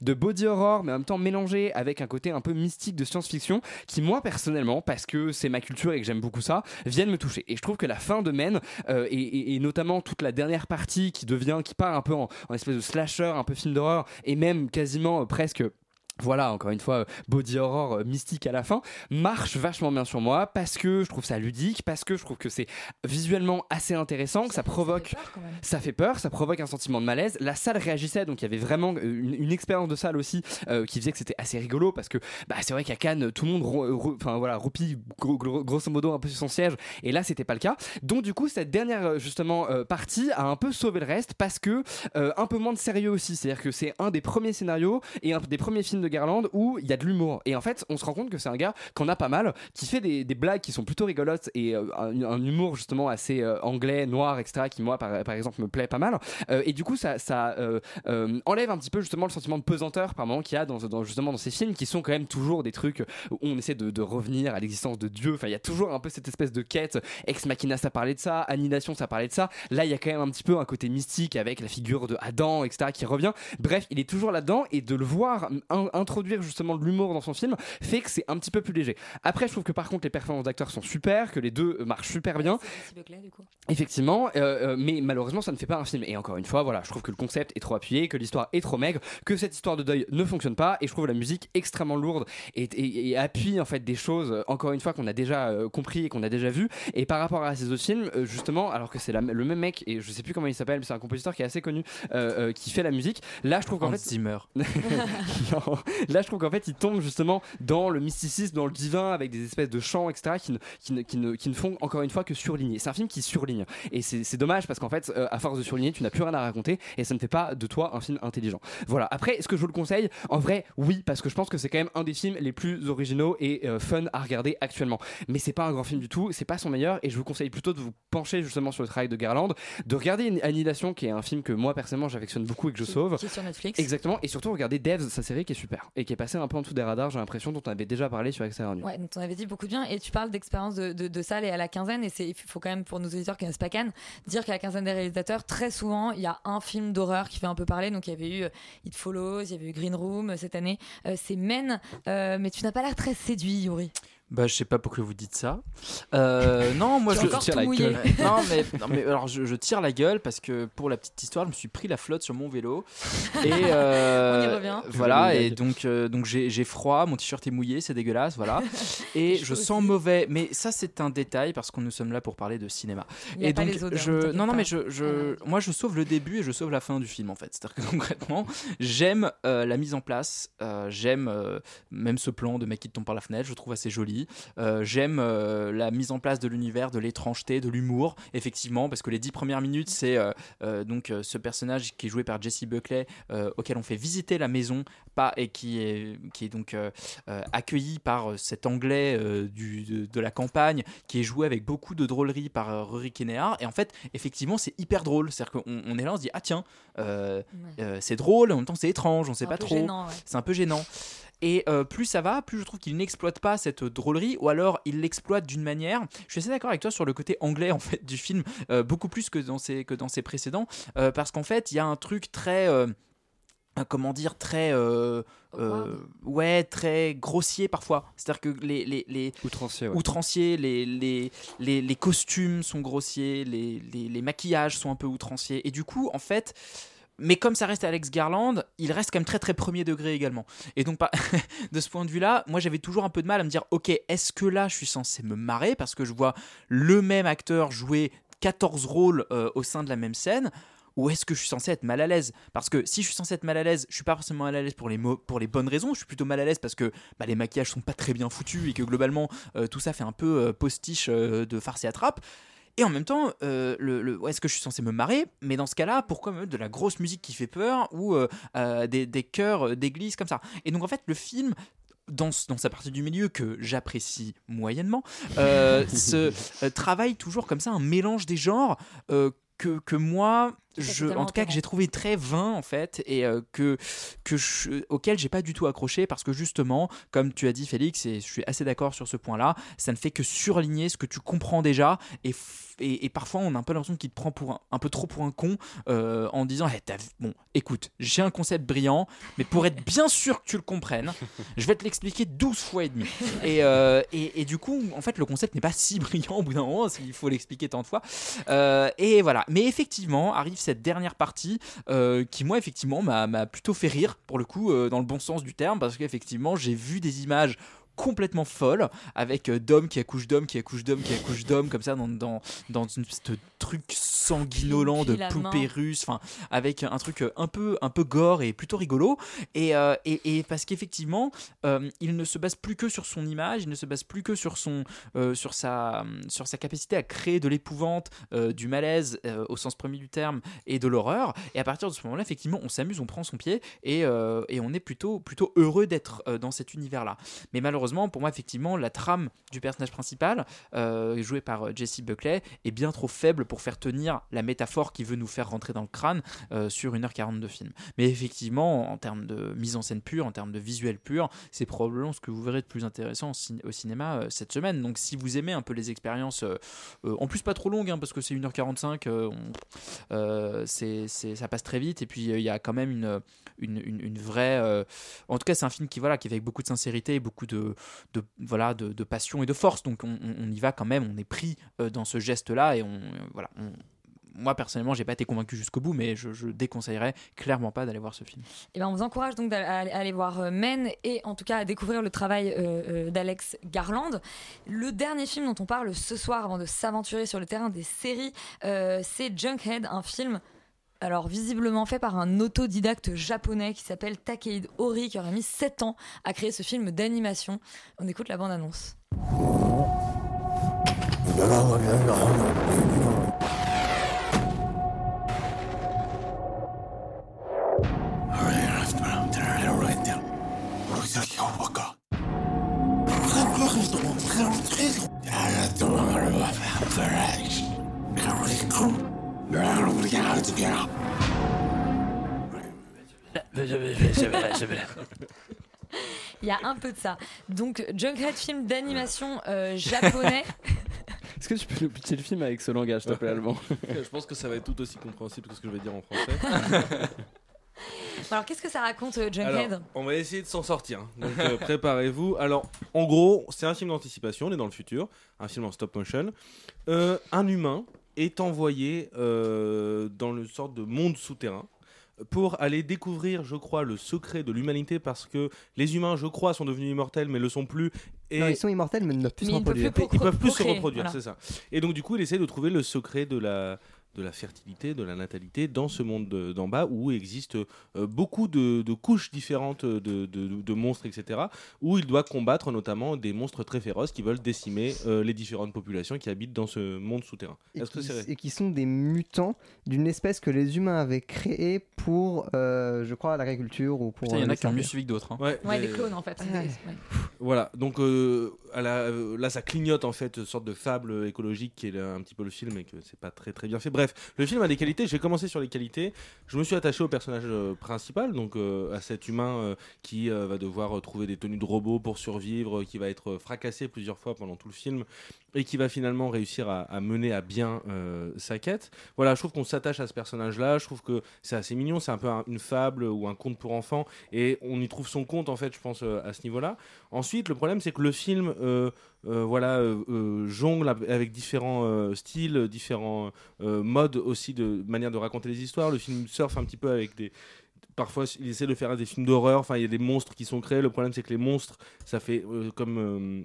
de body horror mais en même temps mélangé avec un côté un peu mystique de science-fiction qui moi personnellement parce que c'est ma culture et que j'aime beaucoup ça viennent me toucher. Et je trouve que la fin de Men euh, et, notamment toute la dernière partie qui devient qui part un peu en, en espèce de slasher un peu film d'horreur et même quasiment euh, presque voilà, encore une fois, euh, body horror euh, mystique à la fin, marche vachement bien sur moi parce que je trouve ça ludique, parce que je trouve que c'est visuellement assez intéressant, que ça provoque, ça fait peur, ça provoque un sentiment de malaise. La salle réagissait, donc il y avait vraiment euh, une, une expérience de salle aussi euh, qui faisait que c'était assez rigolo parce que bah, c'est vrai qu'à Cannes, tout le monde, enfin voilà, roupille gros- gros- grosso modo un peu sur son siège, et là c'était pas le cas. Donc du coup, cette dernière justement euh, partie a un peu sauvé le reste parce que euh, un peu moins de sérieux aussi, c'est-à-dire que c'est un des premiers scénarios et un des premiers films de Garland où il y a de l'humour. Et en fait, on se rend compte que c'est un gars qu'on a pas mal, qui fait des, blagues qui sont plutôt rigolotes et euh, un, un humour justement assez euh, anglais, noir, etc. qui moi par, exemple me plaît pas mal. Euh, et du coup, ça, enlève un petit peu justement le sentiment de pesanteur par moment qu'il y a dans, dans- justement dans ces films qui sont quand même toujours des trucs où on essaie de, revenir à l'existence de Dieu. Enfin, il y a toujours un peu cette espèce de quête. Ex Machina, ça parlait de ça. Annihilation, ça parlait de ça. Là, il y a quand même un petit peu un côté mystique avec la figure de Adam, etc. qui revient. Bref, il est toujours là-dedans et de le voir in- introduire justement de l'humour dans son film fait que c'est un petit peu plus léger. Après, je trouve que par contre les performances d'acteurs sont super, que les deux marchent super bien. Du coup. Effectivement, euh, euh, mais malheureusement, ça ne fait pas un film. Et encore une fois, voilà, je trouve que le concept est trop appuyé, que l'histoire est trop maigre, que cette histoire de deuil ne fonctionne pas. Et je trouve la musique extrêmement lourde et, et- et appuie en fait des choses, euh, encore une fois, qu'on a déjà euh, compris et qu'on a déjà vu. Et par rapport à ces autres films, euh, justement, alors que c'est le même mec, et je sais plus comment il s'appelle, mais c'est un compositeur qui est assez connu, euh, euh, qui fait la musique. Là, je trouve qu'en fait. Zimmer. Non. Là, je trouve qu'en fait, il tombe justement dans le mysticisme, dans le divin, avec des espèces de chants, etc., qui ne, qui ne, qui ne, qui ne font encore une fois que surligner. C'est un film qui surligne. Et c'est dommage parce qu'en fait, euh, à force de surligner, tu n'as plus rien à raconter et ça ne fait pas de toi un film intelligent. Voilà. Après, est-ce que je vous le conseille En vrai, oui, parce que je pense que c'est quand même un des films les plus originaux et euh, fun à regarder actuellement. Mais c'est pas un grand film du tout, c'est pas son meilleur et je vous conseille plutôt de vous pencher justement sur le travail de Garland, de regarder Annihilation, qui est un film que moi personnellement j'affectionne beaucoup et que je sauve. Qui est sur Netflix. Exactement, et surtout regarder Devs, sa série qui est et qui est passée un peu en dessous des radars, j'ai l'impression, dont on avait déjà parlé sur Nuit. Ouais, donc on avait dit beaucoup de bien. Et tu parles d'expérience de, de, de salle et à la quinzaine. Et il faut quand même, pour nos auditeurs qui connaissent pas Cannes, dire qu'à la quinzaine des réalisateurs, très souvent, il y a un film d'horreur qui fait un peu parler. Donc il y avait eu euh, It Follows, il y avait eu Green Room euh, cette année. Euh, c'est Men. Mais tu n'as pas l'air très séduit, Yuri. Bah, je sais pas pourquoi vous dites ça. Euh, non, moi je tire la gueule. non, mais, non, mais alors je, je tire la gueule parce que pour la petite histoire, je me suis pris la flotte sur mon vélo. Et euh, On y revient. Voilà, et donc, euh, donc j'ai j'ai froid, mon t-shirt est mouillé, c'est dégueulasse, voilà. Et je sens mauvais. Mais ça, c'est un détail parce que nous sommes là pour parler de cinéma. Il y a et pas donc, les odeurs, je, non, non, pas. mais je, je, moi, je sauve le début et je sauve la fin du film en fait. C'est-à-dire que concrètement, j'aime euh, la mise en place, euh, j'aime euh, même ce plan de mec qui tombe par la fenêtre, je trouve assez joli. Euh, j'aime euh, la mise en place de l'univers, de l'étrangeté, de l'humour, effectivement, parce que les dix premières minutes, c'est euh, donc ce personnage qui est joué par Jesse Buckley, auquel on fait visiter la maison, pas et qui est qui est donc accueilli par cet anglais du, de, de la campagne, qui est joué avec beaucoup de drôlerie par Rory Kinnear. Et en fait, effectivement, c'est hyper drôle. C'est-à-dire qu'on on est là, on se dit ah tiens, c'est drôle, en même temps c'est étrange, on sait un pas trop. ouais. C'est un peu gênant. Et euh, plus ça va, plus je trouve qu'il n'exploite pas cette drôlerie, ou alors il l'exploite d'une manière. Je suis assez d'accord avec toi sur le côté anglais en fait du film, euh, beaucoup plus que dans ses, que dans ses précédents, euh, parce qu'en fait il y a un truc très, euh, euh, comment dire, très, euh, euh, ouais, très grossier parfois. C'est-à-dire que les, les, les Outrancier, ouais. outranciers, les, les, les, les costumes sont grossiers, les, les, les maquillages sont un peu outranciers, et du coup en fait. Mais comme ça reste Alex Garland, il reste quand même très très premier degré également. Et donc de ce point de vue-là, moi j'avais toujours un peu de mal à me dire, ok, est-ce que là je suis censé me marrer parce que je vois le même acteur jouer 14 rôles euh, au sein de la même scène ou est-ce que je suis censé être mal à l'aise? Parce que si je suis censé être mal à l'aise, je suis pas forcément mal à l'aise pour les, pour les bonnes raisons. Je suis plutôt mal à l'aise parce que bah, les maquillages sont pas très bien foutus et que globalement euh, tout ça fait un peu euh, postiche de farce et attrape. Et en même temps, euh, le, le- est-ce que je suis censé me marrer? Mais dans ce cas-là, pourquoi me mettre de la grosse musique qui fait peur ou euh, euh, des, des chœurs euh, d'église comme ça? Et donc en fait, le film dans, dans sa partie du milieu que j'apprécie moyennement, euh, se euh, travaille toujours comme ça un mélange des genres euh, que, que moi, je, en tout cas, que j'ai trouvé très vain en fait et euh, que, que je, auquel j'ai pas du tout accroché parce que justement, comme tu as dit Félix, et je suis assez d'accord sur ce point-là, ça ne fait que surligner ce que tu comprends déjà et, et, parfois on a un peu l'impression qu'il te prend pour un, peu trop pour un con euh, en disant Eh, t'as vu- bon écoute j'ai un concept brillant mais pour être bien sûr que tu le comprennes je vais te l'expliquer 12 fois et demi. Et, euh, et, du coup en fait le concept n'est pas si brillant au bout d'un moment il faut l'expliquer tant de fois. Euh, et voilà. Mais effectivement arrive cette dernière partie qui moi effectivement m'a plutôt fait rire pour le coup dans le bon sens du terme parce qu'effectivement j'ai vu des images complètement folle avec euh, d'hommes qui accouchent d'hommes qui accouchent d'hommes qui accouchent d'hommes comme ça dans, dans, dans une de truc sanguinolent de poupée russe enfin avec un truc euh, un peu un peu gore et plutôt rigolo. Et, euh, et, et parce qu'effectivement euh, il ne se base plus que sur son image il ne se base plus que sur son euh, sur sa sur sa capacité à créer de l'épouvante du malaise au sens premier du terme et de l'horreur. Et à partir de ce moment là effectivement on s'amuse on prend son pied et, et on est plutôt plutôt heureux d'être dans cet univers là mais malheureusement malheureusement, pour moi, effectivement, la trame du personnage principal, euh, joué par euh, Jesse Buckley, est bien trop faible pour faire tenir la métaphore qu'il veut nous faire rentrer dans le crâne euh, sur 1h40 de film. Mais effectivement, en termes de mise en scène pure, en termes de visuel pur, c'est probablement ce que vous verrez de plus intéressant au, cin- au cinéma cette semaine. Donc si vous aimez un peu les expériences, en plus pas trop longues, hein, parce que c'est 1h45, euh, on- ça passe très vite, et puis il y a quand même une, une, vraie... en tout cas, c'est un film qui, voilà, qui avec beaucoup de sincérité, et beaucoup de, de, voilà, de, passion et de force. Donc on, y va quand même, on est pris euh, dans ce geste-là, et on... voilà, moi personnellement, j'ai pas été convaincu jusqu'au bout, mais je, je déconseillerais clairement pas d'aller voir ce film. Et ben, on vous encourage donc à, aller voir euh, Men et en tout cas à découvrir le travail euh, d'Alex Garland. Le dernier film dont on parle ce soir avant de s'aventurer sur le terrain des séries, c'est Junkhead, un film. Alors visiblement fait par un autodidacte japonais qui s'appelle Takehide Ori qui aurait mis 7 ans à créer ce film d'animation. On écoute la bande-annonce. Il y a un peu de ça. Donc Junkhead, film d'animation euh, japonais. Est-ce que tu peux nous pitcher le film avec ce langage, s'il te plaît, allemand Je pense que ça va être tout aussi compréhensible que ce que je vais dire en français. Alors qu'est-ce que ça raconte euh, Junkhead Alors, on va essayer de s'en sortir. Donc euh, préparez-vous. Alors, en gros, c'est un film d'anticipation, on est dans le futur, un film en stop motion. Euh, un humain est envoyé euh, dans le sorte de monde souterrain pour aller découvrir, je crois, le secret de l'humanité parce que les humains, je crois, sont devenus immortels mais le sont plus. Et Non, ils sont immortels, mais ils ne peuvent plus se ils ne peuvent reproduire. plus ils peuvent plus se reproduire, voilà. c'est ça. Et donc du coup, il essaie de trouver le secret de la de la fertilité, de la natalité dans ce monde de- d'en bas où existe euh, beaucoup de, de couches différentes de, de- de monstres, etc. Où il doit combattre notamment des monstres très féroces qui veulent décimer euh, les différentes populations qui habitent dans ce monde souterrain. Et que qui, c'est et qui sont des mutants d'une espèce que les humains avaient créée pour, euh, je crois, l'agriculture ou pour. Il y en a qui ont les mieux suivi que d'autres. hein. Ouais, Ouais, des clones en fait. ouais. Voilà, donc euh, à la- là ça clignote en fait, une sorte de fable écologique qui est un petit peu le film et que c'est pas très très bien fait. Bref, le film a des qualités, j'ai commencé sur les qualités, je me suis attaché au personnage euh, principal, donc euh, à cet humain euh, qui va devoir trouver des tenues de robot pour survivre, qui va être fracassé plusieurs fois pendant tout le film et qui va finalement réussir à, mener à bien sa quête. Voilà, je trouve qu'on s'attache à ce personnage-là, je trouve que c'est assez mignon, c'est un peu un- une fable ou un conte pour enfants et on y trouve son compte en fait, je pense, à ce niveau-là. Ensuite, le problème, c'est que le film, euh, voilà, euh, euh, jongle av- avec différents styles, différents modes aussi de manière de raconter les histoires. Le film surfe un petit peu avec des Parfois, il essaie de faire des films d'horreur. Enfin, il y a des monstres qui sont créés. Le problème, c'est que les monstres, ça fait comme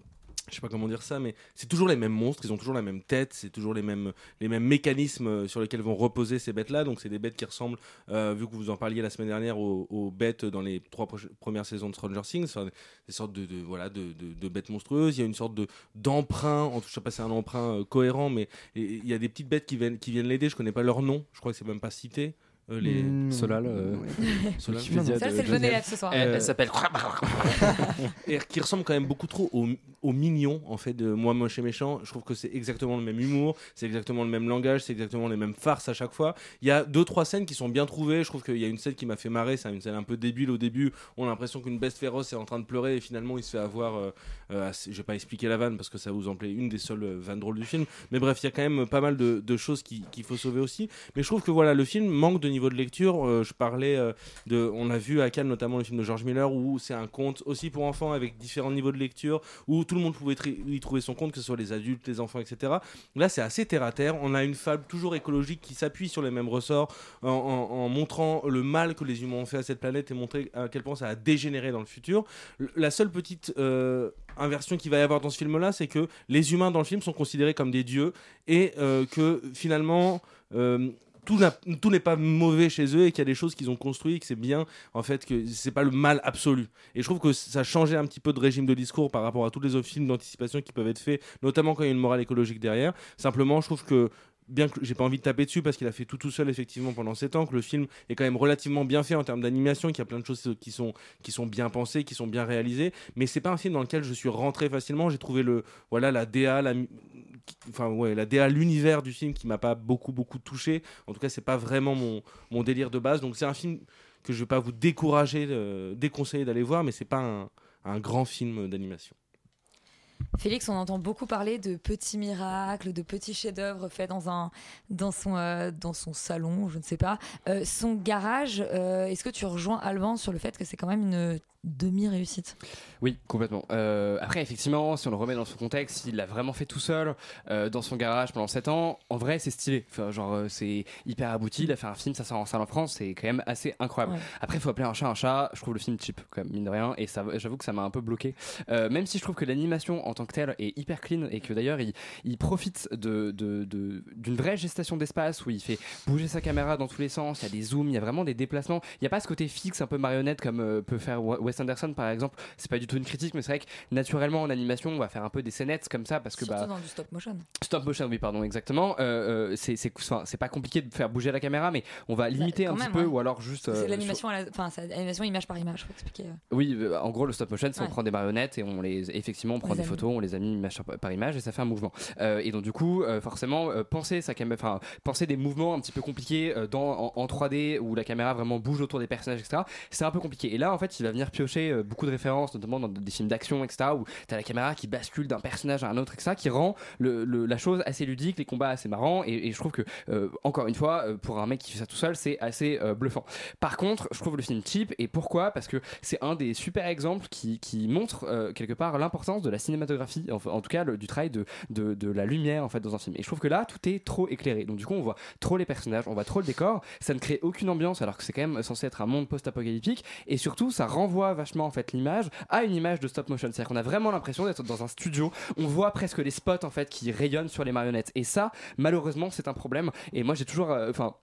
je sais pas comment dire ça, mais c'est toujours les mêmes monstres, ils ont toujours la même tête, c'est toujours les mêmes, les mêmes mécanismes euh, sur lesquels vont reposer ces bêtes-là. Donc c'est des bêtes qui ressemblent, euh, vu que vous en parliez la semaine dernière, aux, bêtes dans les trois premières saisons de Stranger Things, enfin, des sortes de, voilà, de, de- bêtes monstrueuses. Il y a une sorte de d'emprunt, en tout- je sais pas si c'est un emprunt euh, cohérent, mais il y a des petites bêtes qui viennent, qui viennent l'aider. Je connais pas leur nom, je crois que c'est même pas cité. Euh, les... Mm, Solal, euh, Solal. De c'est le bon élève ce soir. Elle, Euh, elle s'appelle. et qui ressemble quand même beaucoup trop au, au mignon en fait de moi moche et méchant. Je trouve que c'est exactement le même humour c'est exactement le même langage c'est exactement les mêmes farces à chaque fois. Il y a deux trois scènes qui sont bien trouvées. Je trouve qu'il y a une scène qui m'a fait marrer c'est une scène un peu débile au début. On a l'impression qu'une bête féroce est en train de pleurer et finalement il se fait avoir euh, euh, assez- je vais pas expliquer la vanne parce que ça vous en plaît une des seules euh, vannes drôles du film. Mais bref il y a quand même pas mal de, de choses qui- qu'il faut sauver aussi. Mais je trouve que voilà le film manque de niveau de lecture Euh, je parlais euh, de on a vu à Cannes notamment le film de George Miller où c'est un conte aussi pour enfants avec différents niveaux de lecture où tout le monde pouvait y trouver son compte que ce soit les adultes les enfants etc là c'est assez terre à terre. On a une fable toujours écologique qui s'appuie sur les mêmes ressorts en, montrant le mal que les humains ont fait à cette planète et montrer à quel point ça a dégénéré dans le futur. La seule petite euh, inversion qu'il va y avoir dans ce film là c'est que les humains dans le film sont considérés comme des dieux et que finalement tout n'est pas mauvais chez eux et qu'il y a des choses qu'ils ont construites que c'est bien en fait que c'est pas le mal absolu. Et je trouve que ça changeait un petit peu de régime de discours par rapport à tous les autres films d'anticipation qui peuvent être faits notamment quand il y a une morale écologique derrière. Simplement je trouve que bien que j'ai pas envie de taper dessus parce qu'il a fait tout tout seul effectivement pendant 7 ans, que le film est quand même relativement bien fait en termes d'animation, qu'il y a plein de choses qui sont, qui sont bien pensées, qui sont bien réalisées, mais c'est pas un film dans lequel je suis rentré facilement. J'ai trouvé le, voilà, la DA, la, enfin ouais, la DA, l'univers du film qui m'a pas beaucoup beaucoup touché. En tout cas, c'est pas vraiment mon, mon délire de base. Donc c'est un film que je vais pas vous décourager, euh, déconseiller d'aller voir, mais c'est pas un, un grand film d'animation. Félix, on entend beaucoup parler de petits miracles, de petits chefs-d'œuvre faits dans, un, dans, son, euh, dans son salon, je ne sais pas. Euh, son garage, euh, est-ce que tu rejoins Alban sur le fait que c'est quand même une demi-réussite Oui, complètement. Euh, après, effectivement, si on le remet dans son contexte, il l'a vraiment fait tout seul euh, dans son garage pendant 7 ans. En vrai, c'est stylé. Enfin, genre, euh, c'est hyper abouti. Il a fait un film, ça sort en salle en France, c'est quand même assez incroyable. Ouais. Après, il faut appeler un chat un chat. Je trouve le film cheap, quand même, mine de rien. Et ça, j'avoue que ça m'a un peu bloqué. Même si je trouve que l'animation en tant que telle est hyper clean et que d'ailleurs, il, il profite de, de- de- d'une vraie gestation d'espace où il fait bouger sa caméra dans tous les sens. Il y a des zooms, il y a vraiment des déplacements. Il n'y a pas ce côté fixe, un peu marionnette comme peut faire Wa- Wes Anderson par exemple. C'est pas du tout une critique, mais c'est vrai que naturellement en animation, on va faire un peu des scénettes comme ça parce que Surtout bah, dans du stop motion. Stop motion, oui, pardon, exactement. Euh, euh, c'est, pas compliqué de faire bouger la caméra, mais on va limiter Bah, quand un petit peu, ouais. ou alors juste. C'est euh, l'animation, enfin, image par image, faut expliquer. euh. oui, en gros, le stop motion, c'est on prend des marionnettes et on les, effectivement, on prend des anime. photos, on les a mis image par, image et ça fait un mouvement. Et donc, du coup, forcément, penser sa caméra, enfin, penser des mouvements un petit peu compliqués dans, en, en 3D où la caméra vraiment bouge autour des personnages, etc. C'est un peu compliqué. Et là, en fait, il va venir piocher euh, beaucoup de références, notamment dans des films d'action, etc. où t'as la caméra qui bascule d'un personnage à un autre, etc. qui rend la chose assez ludique, les combats assez marrants. Et, je trouve que, euh, encore une fois, euh, pour un mec qui fait ça tout seul, c'est assez bluffant. Par contre, je trouve le film cheap. Et pourquoi? Parce que c'est un des super exemples qui, montre quelque part l'importance de la cinématographie, en, tout cas du travail de, de, de la lumière en fait dans un film. Et je trouve que là, tout est trop éclairé. Donc du coup, on voit trop les personnages, on voit trop le décor. Ça ne crée aucune ambiance alors que c'est quand même censé être un monde post-apocalyptique. Et surtout, ça renvoie vachement en fait l'image à une image de stop motion. C'est-à-dire qu'on a vraiment l'impression d'être dans un studio. On voit presque les spots en fait qui rayonnent sur les marionnettes. Et ça, malheureusement, c'est un problème. Et moi, j'ai toujours, euh, enfin.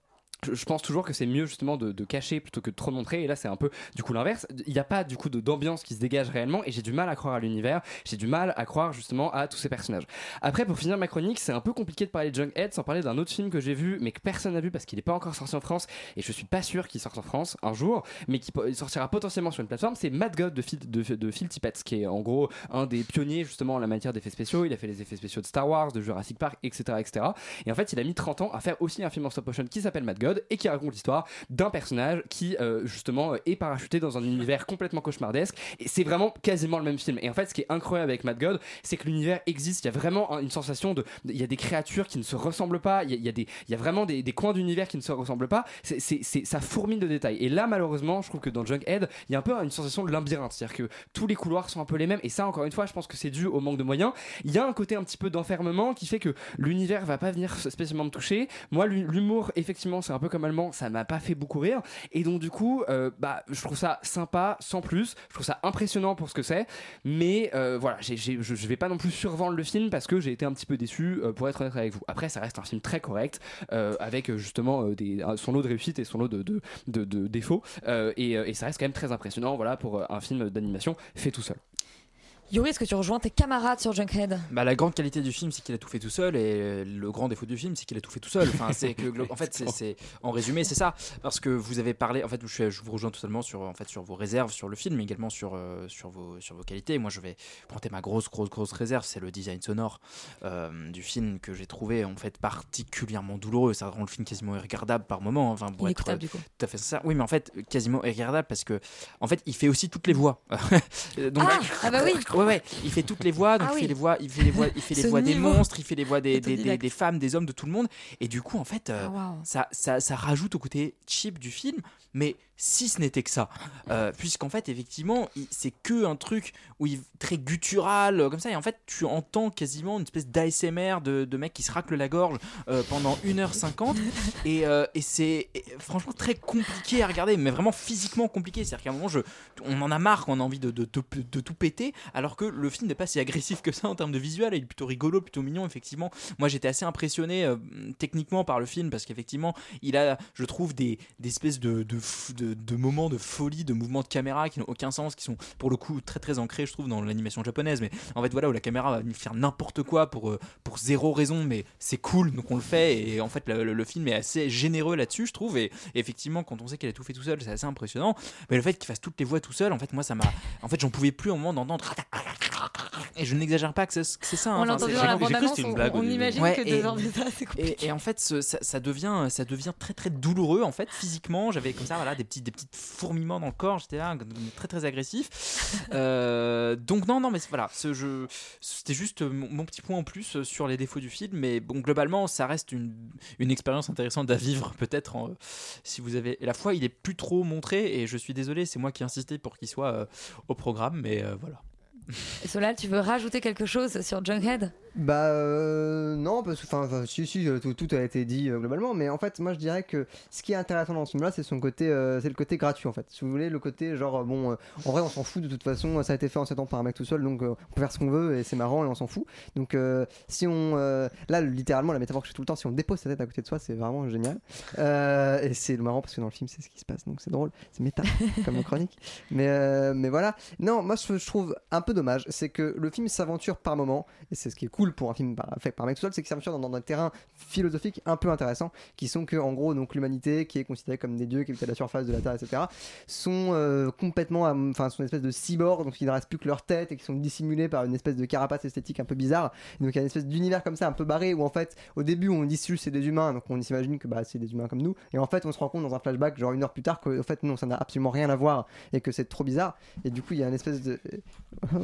Je pense toujours que c'est mieux justement de, cacher plutôt que de trop montrer. Et là c'est un peu du coup l'inverse. Il n'y a pas du coup d'ambiance qui se dégage réellement. Et j'ai du mal à croire à l'univers. J'ai du mal à croire justement à tous ces personnages. Après pour finir ma chronique c'est un peu compliqué de parler de Junkhead sans parler d'un autre film que j'ai vu mais que personne n'a vu parce qu'il n'est pas encore sorti en France. Et je suis pas sûr qu'il sorte en France un jour mais qui sortira potentiellement sur une plateforme. C'est Mad God de Phil, de, de Phil Tippett qui est en gros un des pionniers justement en la matière d'effets spéciaux. Il a fait les effets spéciaux de Star Wars de Jurassic Park etc etc et en fait il a mis 30 ans à faire aussi un film en stop motion qui s'appelle Mad God et qui raconte l'histoire d'un personnage qui euh, justement euh, est parachuté dans un univers complètement cauchemardesque. Et c'est vraiment quasiment le même film. Et en fait ce qui est incroyable avec Mad God c'est que l'univers existe. Il y a vraiment un- une sensation de il y a des créatures qui ne se ressemblent pas. Il y a, des il y a vraiment des, coins d'univers qui ne se ressemblent pas. C'est c'est- ça fourmille de détails. Et là malheureusement je trouve que dans Junkhead il y a un peu une sensation de labyrinthe. C'est à dire que tous les couloirs sont un peu les mêmes. Et ça encore une fois je pense que c'est dû au manque de moyens. Il y a un côté un petit peu d'enfermement qui fait que l'univers va pas venir spécialement me toucher. Moi l'hu- l'humour effectivement c'est un peu comme allemand ça m'a pas fait beaucoup rire. Et donc du coup euh, bah je trouve ça sympa sans plus. Je trouve ça impressionnant pour ce que c'est. Mais euh, voilà je, je vais pas non plus survendre le film parce que j'ai été un petit peu déçu euh, pour être honnête avec vous. Après ça reste un film très correct avec justement son lot de réussite et son lot de, de, défauts. Et, et ça reste quand même très impressionnant voilà pour un film d'animation fait tout seul Yuri, est-ce que tu rejoins tes camarades sur Junkhead? Bah, la grande qualité du film, c'est qu'il a tout fait tout seul, et le grand défaut du film, c'est qu'il a tout fait tout seul. Enfin, c'est que, en fait, c'est, en résumé, c'est ça. Parce que vous avez parlé, en fait, je, vous rejoins totalement sur, en fait, sur vos réserves sur le film, mais également sur, euh, sur, vos, sur vos qualités. Moi, je vais pointer ma grosse, grosse, grosse réserve, c'est le design sonore euh, du film que j'ai trouvé, en fait, particulièrement douloureux. Ça rend le film quasiment irregardable par moment. Enfin, pour être Inécoutable, du coup. tout à fait sincère. Oui, mais en fait, quasiment irregardable parce que, en fait, il fait aussi toutes les voix. Donc, Ah, ah bah oui. Ouais, ouais, il fait toutes les voix, donc Ah il oui. fait les voix, il fait les voix, il fait les voix des monstres, il fait les voix des, des, des, femmes, des hommes, de tout le monde. Et du coup, en fait, euh, Ah, ça, ça, ça rajoute au côté cheap du film, mais si ce n'était que ça. Euh, Puisqu'en fait, effectivement, c'est que un truc où il, très guttural, euh, comme ça, et en fait, tu entends quasiment une espèce d'ASMR de, de mec qui se racle la gorge euh, pendant 1h50, et, et c'est franchement très compliqué à regarder, mais vraiment physiquement compliqué. C'est-à-dire qu'à un moment, je, on en a marre, on a envie de, de, de- de tout péter, alors que le film n'est pas si agressif que ça en termes de visuel, il est plutôt rigolo, plutôt mignon, effectivement. Moi j'étais assez impressionné euh, techniquement par le film parce qu'effectivement il a, je trouve, des, des espèces de, de, moments de folie, de mouvements de caméra qui n'ont aucun sens, qui sont pour le coup très très ancrés, je trouve, dans l'animation japonaise. Mais en fait, voilà, où la caméra va faire n'importe quoi pour, euh, pour zéro raison, mais c'est cool, donc on le fait. Et en fait, le, film est assez généreux là-dessus, je trouve. Et, effectivement, quand on sait qu'il a tout fait tout seul, c'est assez impressionnant. Mais le fait qu'il fasse toutes les voix tout seul, en fait, moi, ça m'a. En fait, j'en pouvais plus au moment d'entendre. Et je n'exagère pas que c'est que c'est ça. hein. On l'a Enfin, entendu dans la j'ai cru que bande-annonce, c'était une on- blague au on début. imagine Ouais, que et- deux heures de ça, c'est compliqué. et, et en fait, ce- ça, ça devient, ça devient très très douloureux en fait physiquement. J'avais comme ça voilà des petits des petits fourmillements dans le corps. J'étais là très très agressif. Euh, donc non non mais voilà, c'était juste mon, mon petit point en plus sur les défauts du film. Mais bon globalement, ça reste une une expérience intéressante à vivre peut-être en- si vous avez. Et la fois, il est plus trop montré et je suis désolé, c'est moi qui ai insisté pour qu'il soit euh, au programme, mais euh, voilà. Solal, tu veux rajouter quelque chose sur Junkhead Bah euh, non, parce que enfin, si si euh, tout, tout a été dit euh, globalement, mais en fait moi je dirais que ce qui est intéressant dans ce film-là, c'est son côté, euh, c'est le côté gratuit en fait. Si vous voulez, le côté genre bon, en vrai on s'en fout de toute façon, ça a été fait en 7 ans par un mec tout seul, donc on peut faire ce qu'on veut et c'est marrant et on s'en fout. Donc si on, là littéralement la métaphore que je fais tout le temps, si on dépose sa tête à côté de soi, c'est vraiment génial. Et c'est marrant parce que dans le film c'est ce qui se passe, donc c'est drôle, c'est méta comme nos chroniques. Mais mais voilà, non, moi je, je trouve un peu dommage, c'est que le film s'aventure par moment et c'est ce qui est cool pour un film fait par un mec tout c'est qu'il s'aventure dans, des terrains philosophiques un peu intéressants, qui sont que en gros donc l'humanité qui est considérée comme des dieux qui habitent à la surface de la Terre, etc. sont euh, complètement, enfin sont une espèce de cyborgs, donc il ne reste plus que leur tête et qui sont dissimulés par une espèce de carapace esthétique un peu bizarre. Donc il y a une espèce d'univers comme ça un peu barré où en fait au début on dit juste c'est des humains, donc on s'imagine que bah, c'est des humains comme nous, et en fait on se rend compte dans un flashback genre une heure plus tard qu'en fait non ça n'a absolument rien à voir et que c'est trop bizarre. Et du coup il y a une espèce de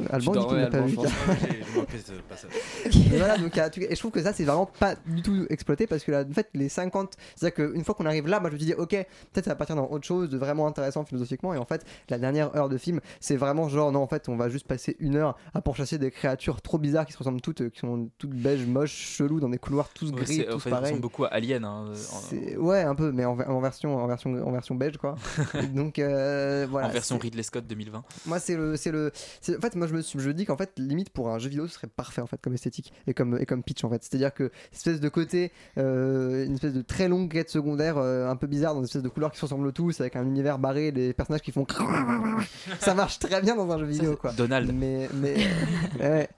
Alban dit qu'il dormais, n'a pas vu. Et voilà, donc, il y a- et je trouve que ça, c'est vraiment pas du tout exploité parce que là, en fait, les 50, c'est-à-dire qu'une fois qu'on arrive là, moi je me dis, ok, peut-être ça va partir dans autre chose de vraiment intéressant philosophiquement. Et en fait, la dernière heure de film, c'est vraiment genre, non, en fait, on va juste passer une heure à pourchasser des créatures trop bizarres qui se ressemblent toutes, euh, qui sont toutes beiges, moches, cheloues, dans des couloirs tous Ouais, gris, c'est- en tous fait, pareils. beaucoup à Alien. hein, en- Ouais, un peu, mais en, en version, en version, en version beige, quoi. Donc, euh, voilà. en version Ridley Scott 2020. moi, c'est le, c'est le, en fait, moi, je me, suis- je dis qu'en fait, limite pour un jeu vidéo, ce serait parfait en fait comme esthétique et comme et comme pitch en fait. C'est-à-dire que espèce de côté, euh, une espèce de très longue quête secondaire, euh, un peu bizarre, dans une espèce de couleurs qui se ressemblent tous, avec un univers barré, des personnages qui font, ça marche très bien dans un jeu vidéo quoi. Donald. Mais mais ouais.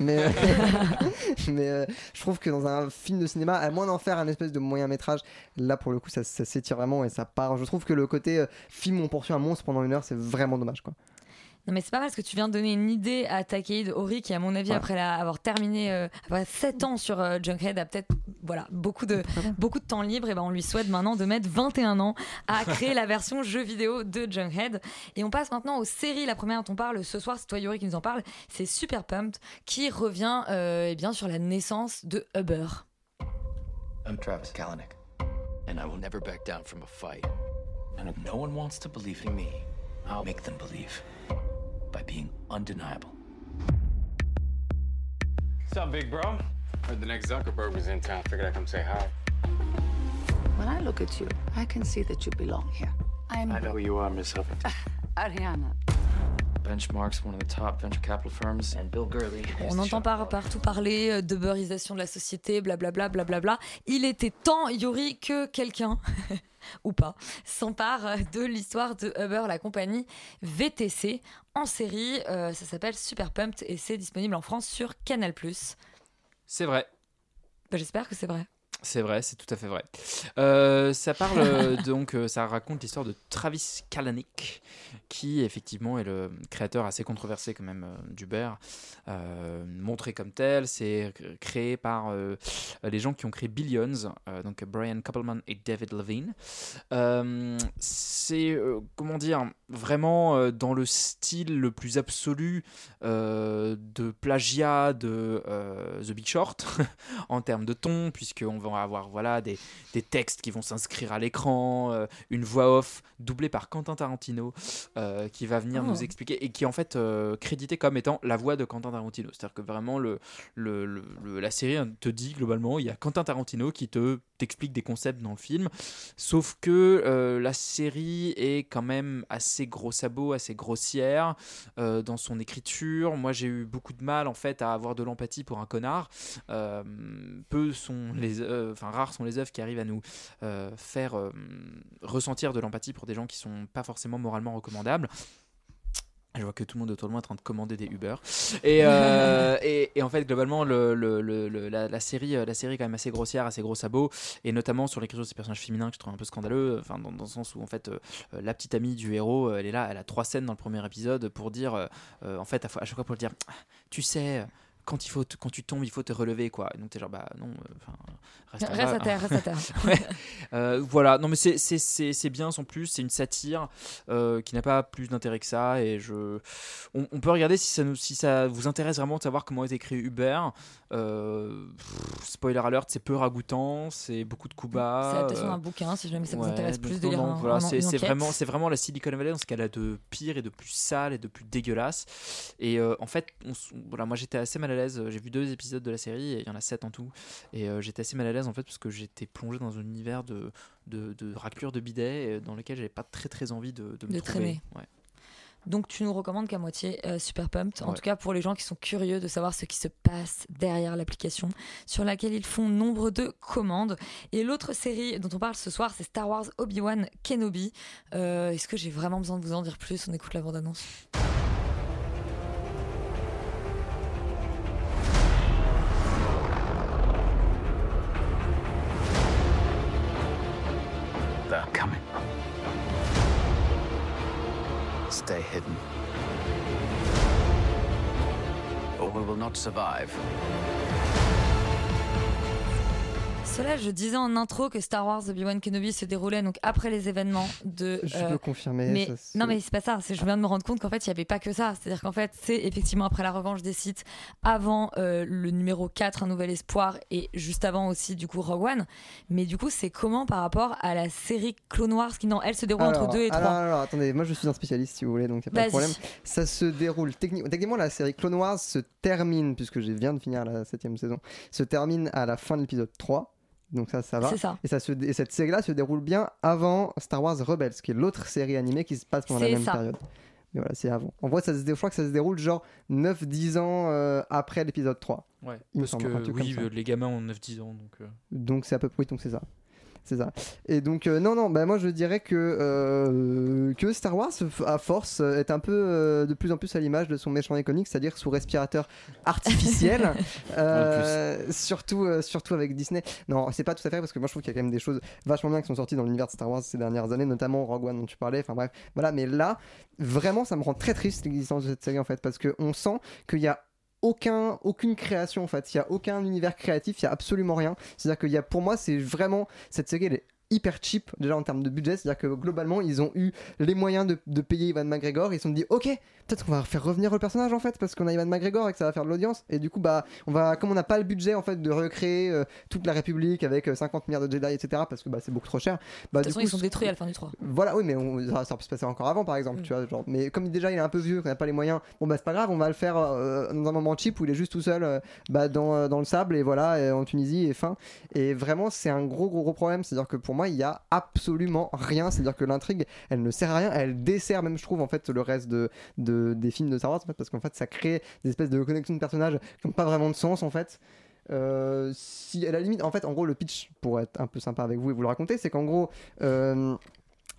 Mais, mais euh, je trouve que dans un film de cinéma, à moins d'en faire un espèce de moyen métrage, là pour le coup ça, ça s'étire vraiment et ça part. Je trouve que le côté euh, film où on poursuit un monstre pendant une heure, c'est vraiment dommage quoi. Non mais c'est pas parce que tu viens de donner une idée à Takehide Ori qui à mon avis Ouais. après la- avoir terminé euh, après 7 ans sur euh, Junkhead a peut-être voilà beaucoup de beaucoup de temps libre et ben on lui souhaite maintenant de mettre 21 ans à créer la version jeu vidéo de Junkhead. Et on passe maintenant aux séries. La première dont on parle ce soir c'est toi Yuri qui nous en parle c'est Super Pumped qui revient euh, eh bien sur la naissance de Uber I'm Travis Kalanick, and I will never back down from a fight. And if no one wants to believe in me, I'll make them believe by being undeniable. What's up, big bro? Heard the next Zuckerberg was in town. Figured I'd come say hi. When I look at you, I can see that you belong here. I'm I know who you are, Miss Huffington. Ariana. Benchmark's one of the top venture capital firms, and Bill Gurley. On entend par, partout parler euh, de beurisation de la société, blablabla, blablabla. Il était temps, Yuri, que quelqu'un, ou pas, s'empare euh, de l'histoire de Uber, la compagnie VTC, en série. Euh, ça s'appelle Super Pumped et c'est disponible en France sur Canal+. C'est vrai. Bah, J'espère que c'est vrai. C'est vrai, c'est tout à fait vrai. Euh, ça parle euh, donc, euh, ça raconte l'histoire de Travis Kalanick, qui effectivement est le créateur assez controversé quand même d'Uber, montré comme tel. C'est créé par les gens qui ont créé Billions, donc Brian Koppelman et David Levine. C'est comment dire vraiment euh, dans le style le plus absolu euh, de plagiat de euh, The Big Short en termes de ton, puisqu'on va avoir voilà, des, des textes qui vont s'inscrire à l'écran, euh, une voix off doublée par Quentin Tarantino qui va venir Oh. nous expliquer et qui est en fait crédité comme étant la voix de Quentin Tarantino. C'est-à-dire que vraiment le, le, la série te dit globalement il y a Quentin Tarantino qui te t'explique des concepts dans le film, sauf que la série est quand même assez gros sabots, assez grossière euh, dans son écriture. Moi, j'ai eu beaucoup de mal en fait à avoir de l'empathie pour un connard. Euh, peu sont les, euh, enfin rares sont les œuvres qui arrivent à nous euh, faire ressentir de l'empathie pour des gens qui sont pas forcément moralement recommandables. Je vois que tout le monde autour de moi est en train de commander des Uber. Et, euh, et, et en fait, globalement, le, le- le- le- la, la série, euh, la série est quand même assez grossière, assez gros sabots, et notamment sur l'écriture de ces personnages féminins que je trouve un peu scandaleux. Enfin, dans, dans le sens où en fait, euh, la petite amie du héros, elle est là, elle a trois scènes dans le premier épisode pour dire, euh, en fait, à, à chaque fois pour le dire, Ah, tu sais. Quand, il faut te- quand tu tombes, il faut te relever, quoi. Et donc, t'es genre, bah non, euh, reste, Reste à terre, reste à terre. Ouais. Euh, voilà, non mais c'est- c'est c'est- c'est bien sans plus, c'est une satire euh, qui n'a pas plus d'intérêt que ça et je on, on peut regarder si ça nous si ça vous intéresse vraiment de savoir comment est écrit Uber. Euh, pff, spoiler alert, c'est peu ragoûtant, c'est beaucoup de coups bas. C'est l'adaptation euh, d'un bouquin, si jamais ça vous intéresse plus de non, lire non, un- voilà, c'est vraiment c'est vraiment la Silicon Valley dans ce qu'elle a de pire et de plus sale et de plus dégueulasse. Et en fait, on voilà, moi j'étais assez mal à l'aise. J'ai vu deux épisodes de la série et il y en a sept en tout. Et euh, j'étais assez mal à l'aise en fait parce que j'étais plongé dans un univers de de, de raclure de bidet euh, dans lequel j'avais pas très très envie de, de me De trouver. traîner. Ouais. Donc tu nous recommandes qu'à moitié euh, Super Pumped, en Ouais. tout cas pour les gens qui sont curieux de savoir ce qui se passe derrière l'application sur laquelle ils font nombre de commandes. Et l'autre série dont on parle ce soir, c'est Star Wars Obi-Wan Kenobi. Euh, Est-ce que j'ai vraiment besoin de vous en dire plus? On écoute la bande-annonce. Survive. Cela, je disais en intro que Star Wars Obi-Wan Kenobi se déroulait donc après les événements de. Je euh, peux confirmer. Mais ça, non, mais c'est pas ça. C'est je viens de me rendre compte qu'en fait, il y avait pas que ça. C'est-à-dire qu'en fait, c'est effectivement après la revanche des sites, avant euh, le numéro 4, Un Nouvel Espoir, et juste avant aussi, du coup, Rogue One. Mais du coup, c'est comment par rapport à la série Clone Wars qui, non, elle se déroule Alors, entre 2 et 3 alors, alors, attendez, moi je suis un spécialiste si vous voulez, donc il a pas de problème. Ça se déroule techni- techniquement, la série Clone Wars se termine, puisque je viens de finir la septième saison, se termine à la fin de l'épisode 3. Donc ça, ça va. C'est ça. Et, ça se, et cette série-là se déroule bien avant Star Wars Rebels, qui est l'autre série animée qui se passe pendant la même ça. période. Mais voilà, c'est avant. En vrai, ça se je crois que ça se déroule genre 9-10 ans euh, après l'épisode 3. Ouais, Il me parce semble, que oui, euh, les gamins ont 9-10 ans donc. euh, Donc c'est à peu près, donc c'est ça. C'est ça. Et donc, euh, non, non, bah, moi je dirais que, euh, que Star Wars, à force, est un peu euh, de plus en plus à l'image de son méchant iconique, c'est-à-dire sous respirateur artificiel. Surtout, surtout avec Disney. Non, c'est pas tout à fait parce que moi je trouve qu'il y a quand même des choses vachement bien qui sont sorties dans l'univers de Star Wars ces dernières années, notamment Rogue One dont tu parlais. Enfin bref, voilà. Mais là, vraiment, ça me rend très triste l'existence de cette série en fait, parce qu'on sent qu'il y a aucun, aucune création en fait. Il y a aucun univers créatif, il y a absolument rien. C'est-à-dire qu'il y a, pour moi, c'est vraiment cette série, elle est hyper cheap déjà en termes de budget. C'est-à-dire que globalement, ils ont eu les moyens de, de payer Ivan McGregor. Ils se sont dit, ok, peut-être qu'on va faire revenir le personnage en fait, parce qu'on a Ivan McGregor et que ça va faire de l'audience. Et du coup, bah, on va, comme on n'a pas le budget en fait de recréer euh, toute la République avec euh, 50 milliards de Jedi, etc., parce que bah, c'est beaucoup trop cher. Bah, De toute du façon, coup, ils sont détruits à la fin du 3. voilà, oui, mais on- ça, ça peut se passer encore avant, par exemple, tu vois. Genre, mais comme déjà il est un peu vieux, qu'on n'a pas les moyens, bon bah c'est pas grave, on va le faire euh, dans un moment cheap où il est juste tout seul euh, bah, dans, euh, dans le sable et voilà, et en Tunisie et fin. Et vraiment, c'est un gros, gros, gros problème. C'est-à-dire que pour moi, il y a absolument rien. C'est-à-dire que l'intrigue, elle ne sert à rien, elle dessert même, je trouve, en fait, le reste de, de- des films de Star Wars, en fait, parce qu'en fait, ça crée des espèces de connexions de personnages qui n'ont pas vraiment de sens, en fait. Euh, si à la limite, en fait, en gros, le pitch pour être un peu sympa avec vous et vous le raconter, c'est qu'en gros, euh,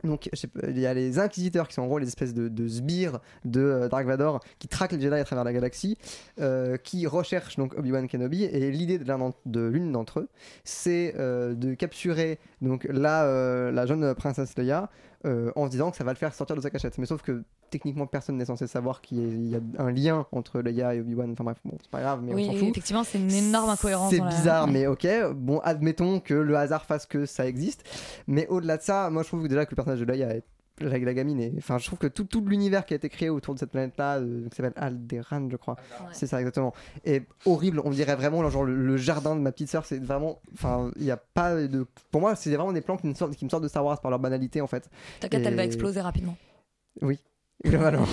donc, il y a les inquisiteurs qui sont en gros les espèces de, de sbires de euh, Dark Vador qui traquent les Jedi à travers la galaxie, euh, qui recherchent donc Obi-Wan Kenobi. Et l'idée de l'une d'entre eux, c'est euh, de capturer donc la, euh, la jeune princesse Leia euh, en se disant que ça va le faire sortir de sa cachette. Mais sauf que techniquement personne n'est censé savoir qu'il y a un lien entre Leia et Obi-Wan. Enfin bref, bon, c'est pas grave, mais oui, on s'en fout. effectivement, c'est une énorme incohérence. C'est la- bizarre, mais ok. Bon, admettons que le hasard fasse que ça existe. Mais au-delà de ça, moi je trouve que déjà que le personnage de Leia est la, la gamine est... enfin je trouve que tout, tout l'univers qui a été créé autour de cette planète là qui s'appelle Alderaan je crois. C'est ça exactement. Est horrible. On dirait vraiment genre le, le jardin de ma petite sœur c'est vraiment enfin il y a pas de pour moi c'est vraiment des plans qui me sortent qui me sortent de Star Wars par leur banalité en fait. T'inquiète, elle va Et- exploser rapidement. oui globalement.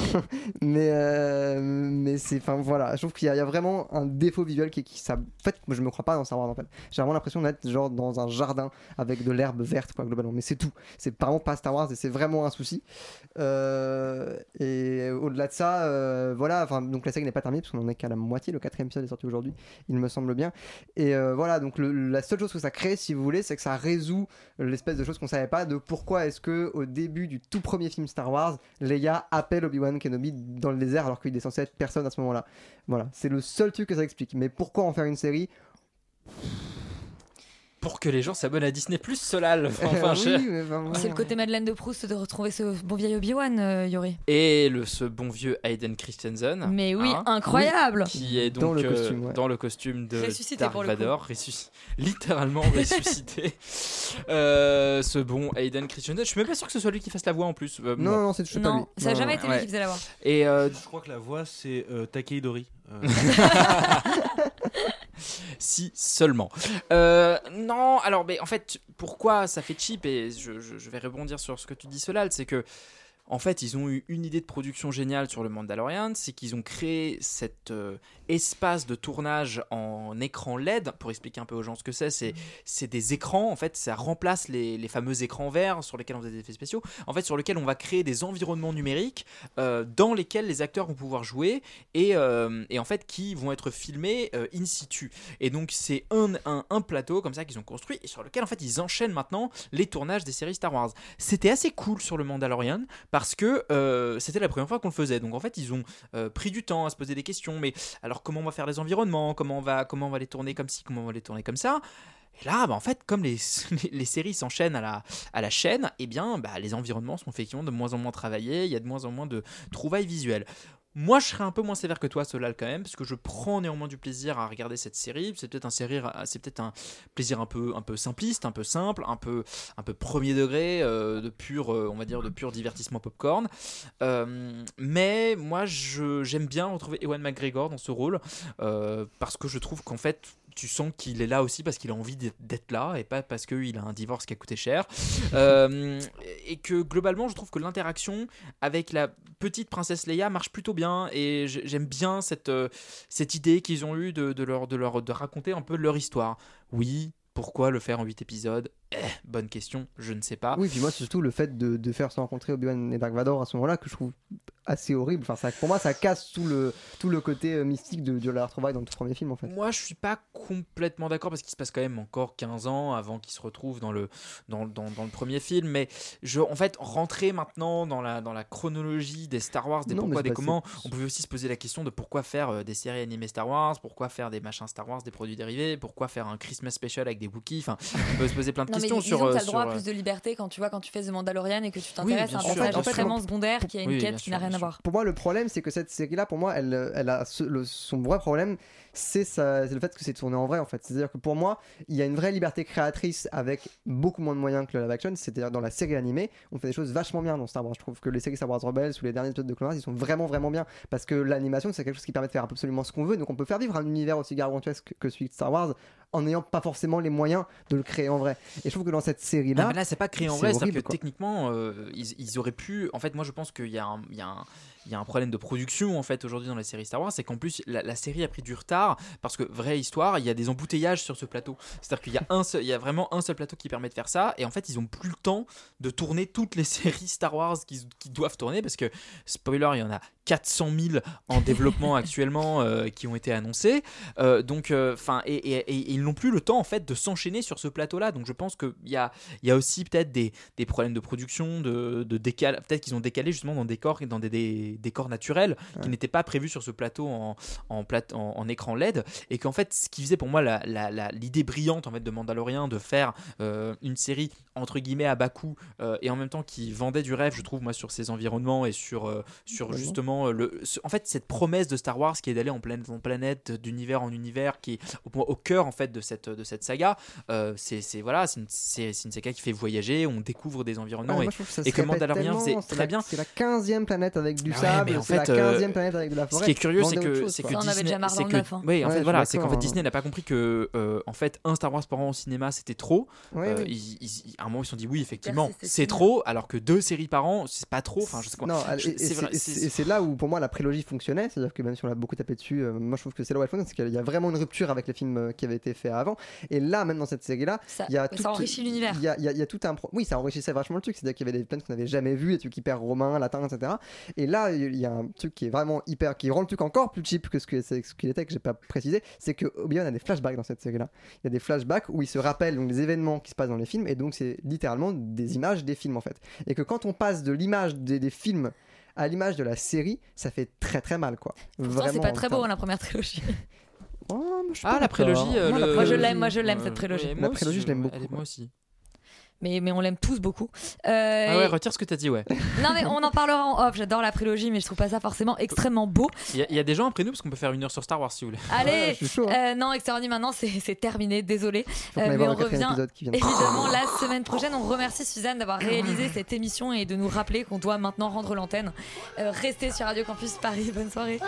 mais euh, mais c'est, enfin voilà, je trouve qu'il y, a- vraiment un défaut visuel qui, qui ça. En fait, moi je me crois pas dans Star Wars en fait. J'ai vraiment l'impression d'être genre dans un jardin avec de l'herbe verte quoi globalement. Mais c'est tout. C'est vraiment pas Star Wars et c'est vraiment un souci. Euh, et au-delà de ça, euh, voilà. Enfin donc la série n'est pas terminée parce qu'on en est qu'à la moitié. Le quatrième épisode est sorti aujourd'hui, il me semble bien. Et voilà donc la seule chose que ça crée, si vous voulez, c'est que ça résout l'espèce de choses qu'on savait pas de pourquoi est-ce que au début du tout premier film Star Wars, Leia appelle Obi-Wan Kenobi dans le désert alors qu'il est censé être personne à ce moment-là. Voilà, c'est le seul truc que ça explique. Mais pourquoi en faire une série? Pour que les gens s'abonnent à Disney Plus, Solal. Enfin, Oui, je- vraiment- C'est le côté Madeleine de Proust de retrouver ce bon vieil Obi-Wan, euh, Yori. Et le, ce bon vieux Hayden Christensen. Mais oui, hein, incroyable. Qui est donc Dans le euh, costume, ouais. dans le costume de Ressuscité Dark pour le coup. Vador, ressusc- littéralement ressuscité. Euh, ce bon Hayden Christensen. Je suis même pas sûr que ce soit lui qui fasse la voix en plus. Euh, Non, bon. non, c'est toujours pas Non, lui. ça a Non, jamais non. été lui qui faisait la voix. Et euh, Je crois que la voix, c'est euh, Takei Dori. Euh, si seulement. Euh, non, alors, mais en fait, pourquoi ça fait cheap? Et je, je- je vais rebondir sur ce que tu dis, Solal, c'est que. En fait, ils ont eu une idée de production géniale sur le Mandalorian, c'est qu'ils ont créé cet euh, espace de tournage en écran LED. Pour expliquer un peu aux gens ce que c'est, c'est, des écrans, en fait, ça remplace les, fameux écrans verts sur lesquels on faisait des effets spéciaux, en fait, sur lesquels on va créer des environnements numériques euh, dans lesquels les acteurs vont pouvoir jouer et, euh, en fait qui vont être filmés in situ. Et donc c'est un, plateau comme ça qu'ils ont construit et sur lequel en fait ils enchaînent maintenant les tournages des séries Star Wars. C'était assez cool sur le Mandalorian parce que euh, c'était la première fois qu'on le faisait. Donc en fait ils ont euh, pris du temps à se poser des questions. Mais alors comment on va faire les environnements? Comment on va comment va les tourner comme ci? Comment on va les tourner comme ça? Et là, bah, en fait, comme les séries s'enchaînent à la, à la chaîne, eh bien, bah, les environnements sont effectivement de moins en moins travaillés, il y a de moins en moins de trouvailles visuelles. Moi, je serais un peu moins sévère que toi, Solal, quand même, parce que je prends néanmoins du plaisir à regarder cette série. C'est peut-être un un plaisir un peu, simpliste, un peu simple, un peu, premier degré, euh, de pur, euh, on va dire, de pur divertissement popcorn. Euh, mais moi, j'aime bien retrouver Ewan McGregor dans ce rôle, euh, parce que je trouve qu'en fait, tu sens qu'il est là aussi parce qu'il a envie d'être- là et pas parce qu'il a un divorce qui a coûté cher. Euh, et que globalement, je trouve que l'interaction avec la petite princesse Leia marche plutôt bien et j'aime bien cette, euh, cette idée qu'ils ont eue de, de, leur, de, leur, de raconter un peu leur histoire. Oui, pourquoi le faire en 8 épisodes? Eh, Bonne question, je ne sais pas. Oui, puis moi, c'est surtout le fait de, de faire se rencontrer Obi-Wan et Dark Vador à ce moment-là que je trouve assez horrible. Enfin, ça, pour moi, ça casse tout le, tout le côté euh, mystique de, de la retrouvaille dans le tout premier film en fait. Moi, je suis pas complètement d'accord parce qu'il se passe quand même encore 15 ans avant qu'ils se retrouvent dans le, dans, dans, dans le premier film. Mais je, en fait, rentrer maintenant dans la, dans la chronologie des Star Wars, des Non, mais pourquoi, des comment, on pouvait aussi se poser la question de pourquoi faire euh, des séries animées Star Wars, pourquoi faire des machins Star Wars, des produits dérivés, pourquoi faire un Christmas special avec des Wookiees. Enfin, on peut se poser plein de Non, mais questions disons sur. que euh, t'as le droit sur, à plus de liberté quand tu vois quand tu fais The Mandalorian et que tu t'intéresses à un personnage extrêmement secondaire qui a une Oui, quête qui n'a rien à voir. Pour moi, le problème, c'est que cette série-là, pour moi, elle, elle a ce- le- son vrai problème, c'est le fait que c'est tourné en vrai, en fait. C'est-à-dire que pour moi, il y a une vraie liberté créatrice avec beaucoup moins de moyens que le live action. C'est-à-dire dans la série animée, on fait des choses vachement bien dans Star Wars. Je trouve que les séries Star Wars Rebels ou les derniers épisodes de Clone Wars, ils sont vraiment, vraiment bien. Parce que l'animation, c'est quelque chose qui permet de faire absolument ce qu'on veut. Donc on peut faire vivre un univers aussi gargantuesque que celui de Star Wars en n'ayant pas forcément les moyens de le créer en vrai. Et je trouve que dans cette série-là. Non, mais là, c'est pas créé en c'est vrai, horrible, que techniquement, euh, ils, ils auraient pu. En fait, moi, je pense qu'il y, a un- il y, a un- il y a un problème de production en fait aujourd'hui dans la série Star Wars, c'est qu'en plus la, la série a pris du retard parce que vraie histoire, il y a des embouteillages sur ce plateau. C'est-à-dire qu'il y a un seul, il y a vraiment un seul plateau qui permet de faire ça, et en fait, ils ont plus le temps de tourner toutes les séries Star Wars qui, qui doivent tourner parce que spoiler, il y en a 400 000 en développement actuellement euh, qui ont été annoncés. Euh, donc, enfin, et, et- et- et ils n'ont plus le temps en fait de s'enchaîner sur ce plateau-là. Donc, je pense qu'il y a, il y a aussi peut-être des, des problèmes de production, de, de décal. Peut-être qu'ils ont décalé justement dans des décors, dans des, des décors naturels qui n'étaient pas prévus sur ce plateau en, en, plate- en, en écran LED. Et qu'en fait, ce qui faisait pour moi l'idée brillante en fait de Mandalorian de faire euh, une série entre guillemets à bas coût euh, et en même temps qui vendait du rêve, je trouve moi sur ses environnements et sur euh, sur Vraiment. justement euh, le ce- en fait cette promesse de Star Wars qui est d'aller en planète en planète d'univers en univers qui est au, au cœur en fait de cette de cette saga euh, c'est c'est- voilà c'est une, une saga qui fait voyager on découvre des environnements Ouais, et, moi, et que Mandalorian c'est très la- bien C'est la 15e planète avec du Ah sable, mais en c'est la fait, euh, 15e planète avec de la forêt. Ce qui est curieux, c'est que, c'est que Disney, c'est le que- hein. oui, en Ouais, fait, voilà, c'est qu'en fait d'accord, Disney n'a pas compris que, en fait, un Star Wars par an au cinéma, c'était trop. À un moment, ils se sont dit oui, effectivement, c'est trop, alors que deux séries par an, c'est pas trop. Enfin, je sais quoi. Non, Je- et- et c'est là où pour moi la prélogie fonctionnait, c'est-à-dire que même si on l'a beaucoup tapé dessus, euh, moi je trouve que c'est là où elle fonctionne, c'est qu'il y a vraiment une rupture avec les films euh, qui avaient été faits avant. Et là, même dans cette série-là, Ça- il y a tout, ça enrichit l'univers. Il y a, il y a- il y a tout un, pro- oui, ça enrichissait vachement le truc, c'est-à-dire qu'il y avait des planètes qu'on n'avait jamais vues, des trucs hyper romains, latins, etc. Et là, il y a un truc qui est vraiment hyper, qui rend le truc encore plus cheap que ce que c'est- ce qu'il était que j'ai pas précisé, c'est que Obi-Wan a des flashbacks dans cette série-là. Il y a des flashbacks où il se rappelle donc des événements qui se passent dans les films, et donc c'est littéralement des images des films en fait. Et que quand on passe de l'image des, des films à l'image de la série, ça fait très très mal quoi. Pourtant, c'est pas très beau, hein, la première trilogie. Oh, moi, je suis Ah, pas la prélogie. euh, Moi, la le- Moi, je prélogie- l'aime, moi, je l'aime, euh, cette prélogie. ouais, La aussi, prélogie, je l'aime beaucoup, elle Moi aussi. Mais, mais on l'aime tous beaucoup. Euh, Ah ouais, et- retire ce que t'as dit, ouais. Non, mais on en parlera en off. J'adore la prélogie, mais je trouve pas ça forcément extrêmement beau. Il y, a- il y a des gens après nous parce qu'on peut faire une heure sur Star Wars si vous voulez. Allez, je suis chaud, hein. euh, non, Extraordinaire maintenant, c'est c'est terminé, désolé. Euh, mais on revient évidemment la semaine prochaine. On remercie Suzanne d'avoir réalisé cette émission et de nous rappeler qu'on doit maintenant rendre l'antenne. Euh, restez sur Radio Campus Paris. Bonne soirée.